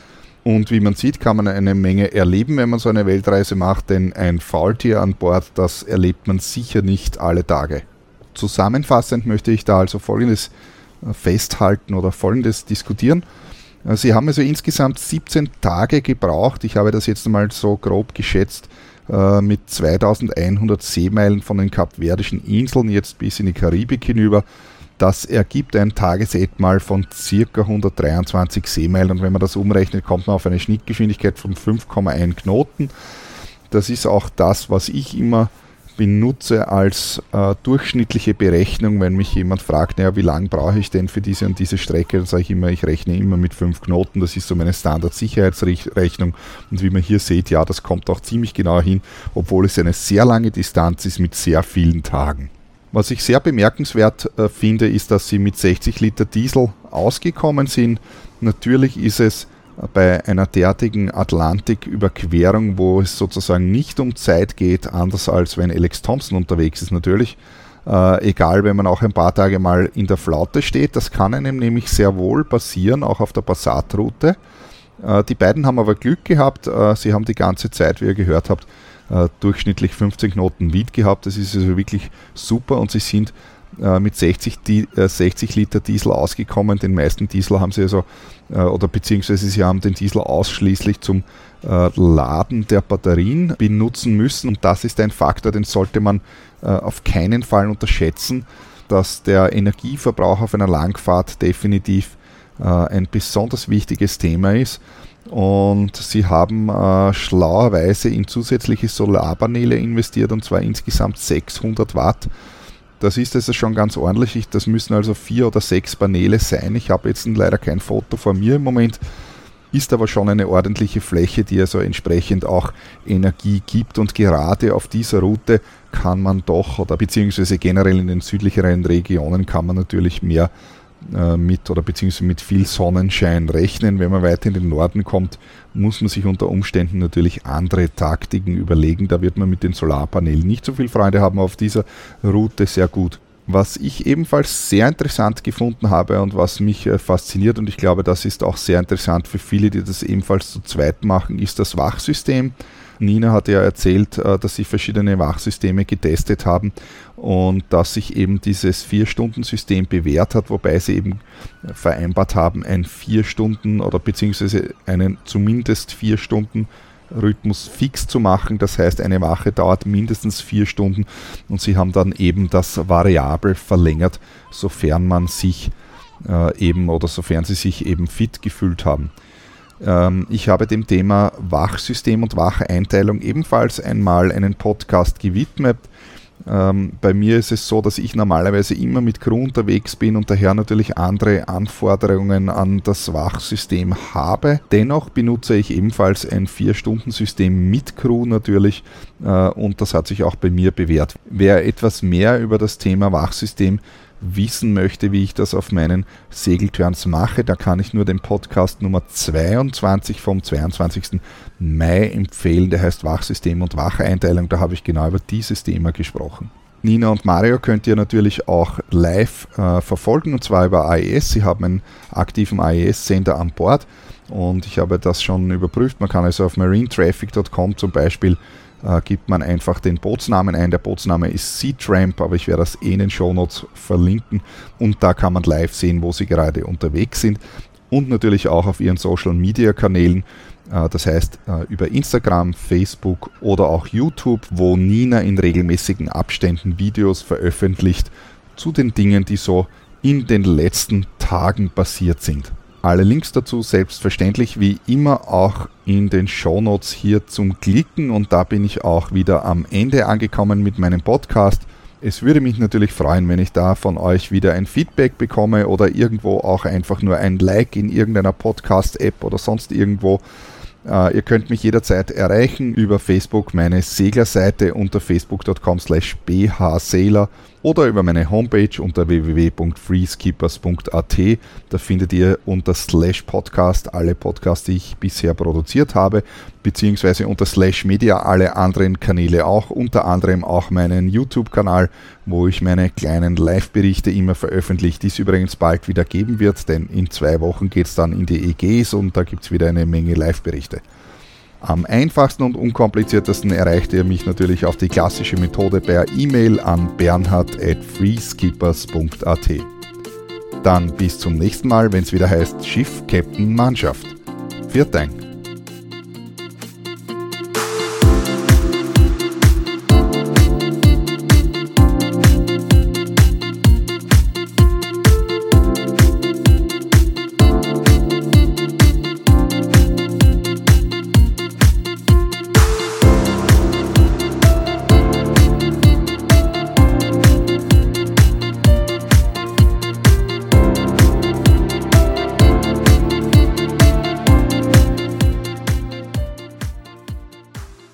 Speaker 1: Und wie man sieht, kann man eine Menge erleben, wenn man so eine Weltreise macht, denn ein Faultier an Bord, das erlebt man sicher nicht alle Tage. Zusammenfassend möchte ich da also Folgendes festhalten oder Folgendes diskutieren. Äh, sie haben also insgesamt 17 Tage gebraucht. Ich habe das jetzt mal so grob geschätzt äh, mit 2100 Seemeilen von den Kapverdischen Inseln jetzt bis in die Karibik hinüber. Das ergibt ein Tagesetmal von ca. 123 Seemeilen und wenn man das umrechnet, kommt man auf eine Schnittgeschwindigkeit von 5,1 Knoten. Das ist auch das, was ich immer benutze als äh, durchschnittliche Berechnung, wenn mich jemand fragt, naja, wie lange brauche ich denn für diese und diese Strecke, dann sage ich immer, ich rechne immer mit fünf Knoten, das ist so meine Standard-Sicherheitsrechnung und wie man hier sieht, ja, das kommt auch ziemlich genau hin, obwohl es eine sehr lange Distanz ist mit sehr vielen Tagen. Was ich sehr bemerkenswert äh, finde, ist, dass sie mit 60 Liter Diesel ausgekommen sind. Natürlich ist es bei einer derartigen Atlantiküberquerung, wo es sozusagen nicht um Zeit geht, anders als wenn Alex Thompson unterwegs ist natürlich. Äh, egal, wenn man auch ein paar Tage mal in der Flaute steht, das kann einem nämlich sehr wohl passieren, auch auf der Passatroute. Äh, die beiden haben aber Glück gehabt. Äh, sie haben die ganze Zeit, wie ihr gehört habt, äh, durchschnittlich 15 Knoten Wind gehabt. Das ist also wirklich super und sie sind mit 60, 60 Liter Diesel ausgekommen. Den meisten Diesel haben sie also, oder beziehungsweise sie haben den Diesel ausschließlich zum Laden der Batterien benutzen müssen. Und das ist ein Faktor, den sollte man auf keinen Fall unterschätzen, dass der Energieverbrauch auf einer Langfahrt definitiv äh, ein besonders wichtiges Thema ist. Und sie haben äh, schlauerweise in zusätzliche Solarpaneele investiert und zwar insgesamt 600 Watt. Das ist also schon ganz ordentlich. Das müssen also vier oder sechs Paneele sein. Ich habe jetzt leider kein Foto von mir im Moment. Ist aber schon eine ordentliche Fläche, die also entsprechend auch Energie gibt. Und gerade auf dieser Route kann man doch, oder beziehungsweise generell in den südlicheren Regionen, kann man natürlich mehr äh, mit oder beziehungsweise mit viel Sonnenschein rechnen. Wenn man weiter in den Norden kommt, muss man sich unter Umständen natürlich andere Taktiken überlegen. Da wird man mit den Solarpanelen nicht so viel Freude haben auf dieser Route sehr gut. Was ich ebenfalls sehr interessant gefunden habe und was mich äh, fasziniert und ich glaube, das ist auch sehr interessant für viele, die das ebenfalls zu zweit machen, ist das Wachsystem. Nina hat ja erzählt, äh, dass sie verschiedene Wachsysteme getestet haben und dass sich eben dieses Vier-Stunden-System bewährt hat, wobei sie eben vereinbart haben, ein Vier-Stunden oder beziehungsweise einen zumindest vier Stunden Rhythmus fix zu machen. Das heißt, eine Wache dauert mindestens vier Stunden und sie haben dann eben das variabel verlängert, sofern man sich äh, eben oder sofern sie sich eben fit gefühlt haben. Ähm, ich habe dem Thema Wachsystem und Wacheinteilung ebenfalls einmal einen Podcast gewidmet. Ähm, bei mir ist es so, dass ich normalerweise immer mit Crew unterwegs bin und daher natürlich andere Anforderungen an das Wachsystem habe. Dennoch benutze ich ebenfalls ein 4-Stunden-System mit Crew natürlich äh, und das hat sich auch bei mir bewährt. Wer etwas mehr über das Thema Wachsystem wissen möchte, wie ich das auf meinen Segelturns mache, da kann ich nur den Podcast Nummer 22 vom 22. Mai empfehlen. Der heißt Wachsystem und Wacheinteilung. Da habe ich genau über dieses Thema gesprochen. Nina und Mario könnt ihr natürlich auch live äh, verfolgen und zwar über AES. Sie haben einen aktiven AES-Sender an Bord und ich habe das schon überprüft. Man kann also auf marinetraffic.com zum Beispiel äh, gibt man einfach den Bootsnamen ein. Der Bootsname ist Sea Tramp, aber ich werde das eh in den Shownotes verlinken und da kann man live sehen, wo sie gerade unterwegs sind und natürlich auch auf ihren Social Media Kanälen. Äh, das heißt äh, über Instagram, Facebook oder auch YouTube, wo Nina in regelmäßigen Abständen Videos veröffentlicht zu den Dingen, die so in den letzten Tagen passiert sind. Alle Links dazu selbstverständlich wie immer auch in den Shownotes hier zum Klicken und da bin ich auch wieder am Ende angekommen mit meinem Podcast. Es würde mich natürlich freuen, wenn ich da von euch wieder ein Feedback bekomme oder irgendwo auch einfach nur ein Like in irgendeiner Podcast-App oder sonst irgendwo. Uh, ihr könnt mich jederzeit erreichen über Facebook, meine Seglerseite unter facebook.com slash bhsegler oder über meine Homepage unter www.freeskippers.at. Da findet ihr unter slash podcast alle Podcasts, die ich bisher produziert habe, beziehungsweise unter slash media alle anderen Kanäle auch, unter anderem auch meinen YouTube-Kanal, wo ich meine kleinen Live-Berichte immer veröffentliche, die es übrigens bald wieder geben wird, denn in zwei Wochen geht es dann in die EGs und da gibt es wieder eine Menge Live-Berichte. Am einfachsten und unkompliziertesten erreicht ihr mich natürlich auf die klassische Methode per E-Mail an bernhard.freeskippers.at. Dann bis zum nächsten Mal, wenn es wieder heißt Schiff, Captain, Mannschaft. Viert Dank.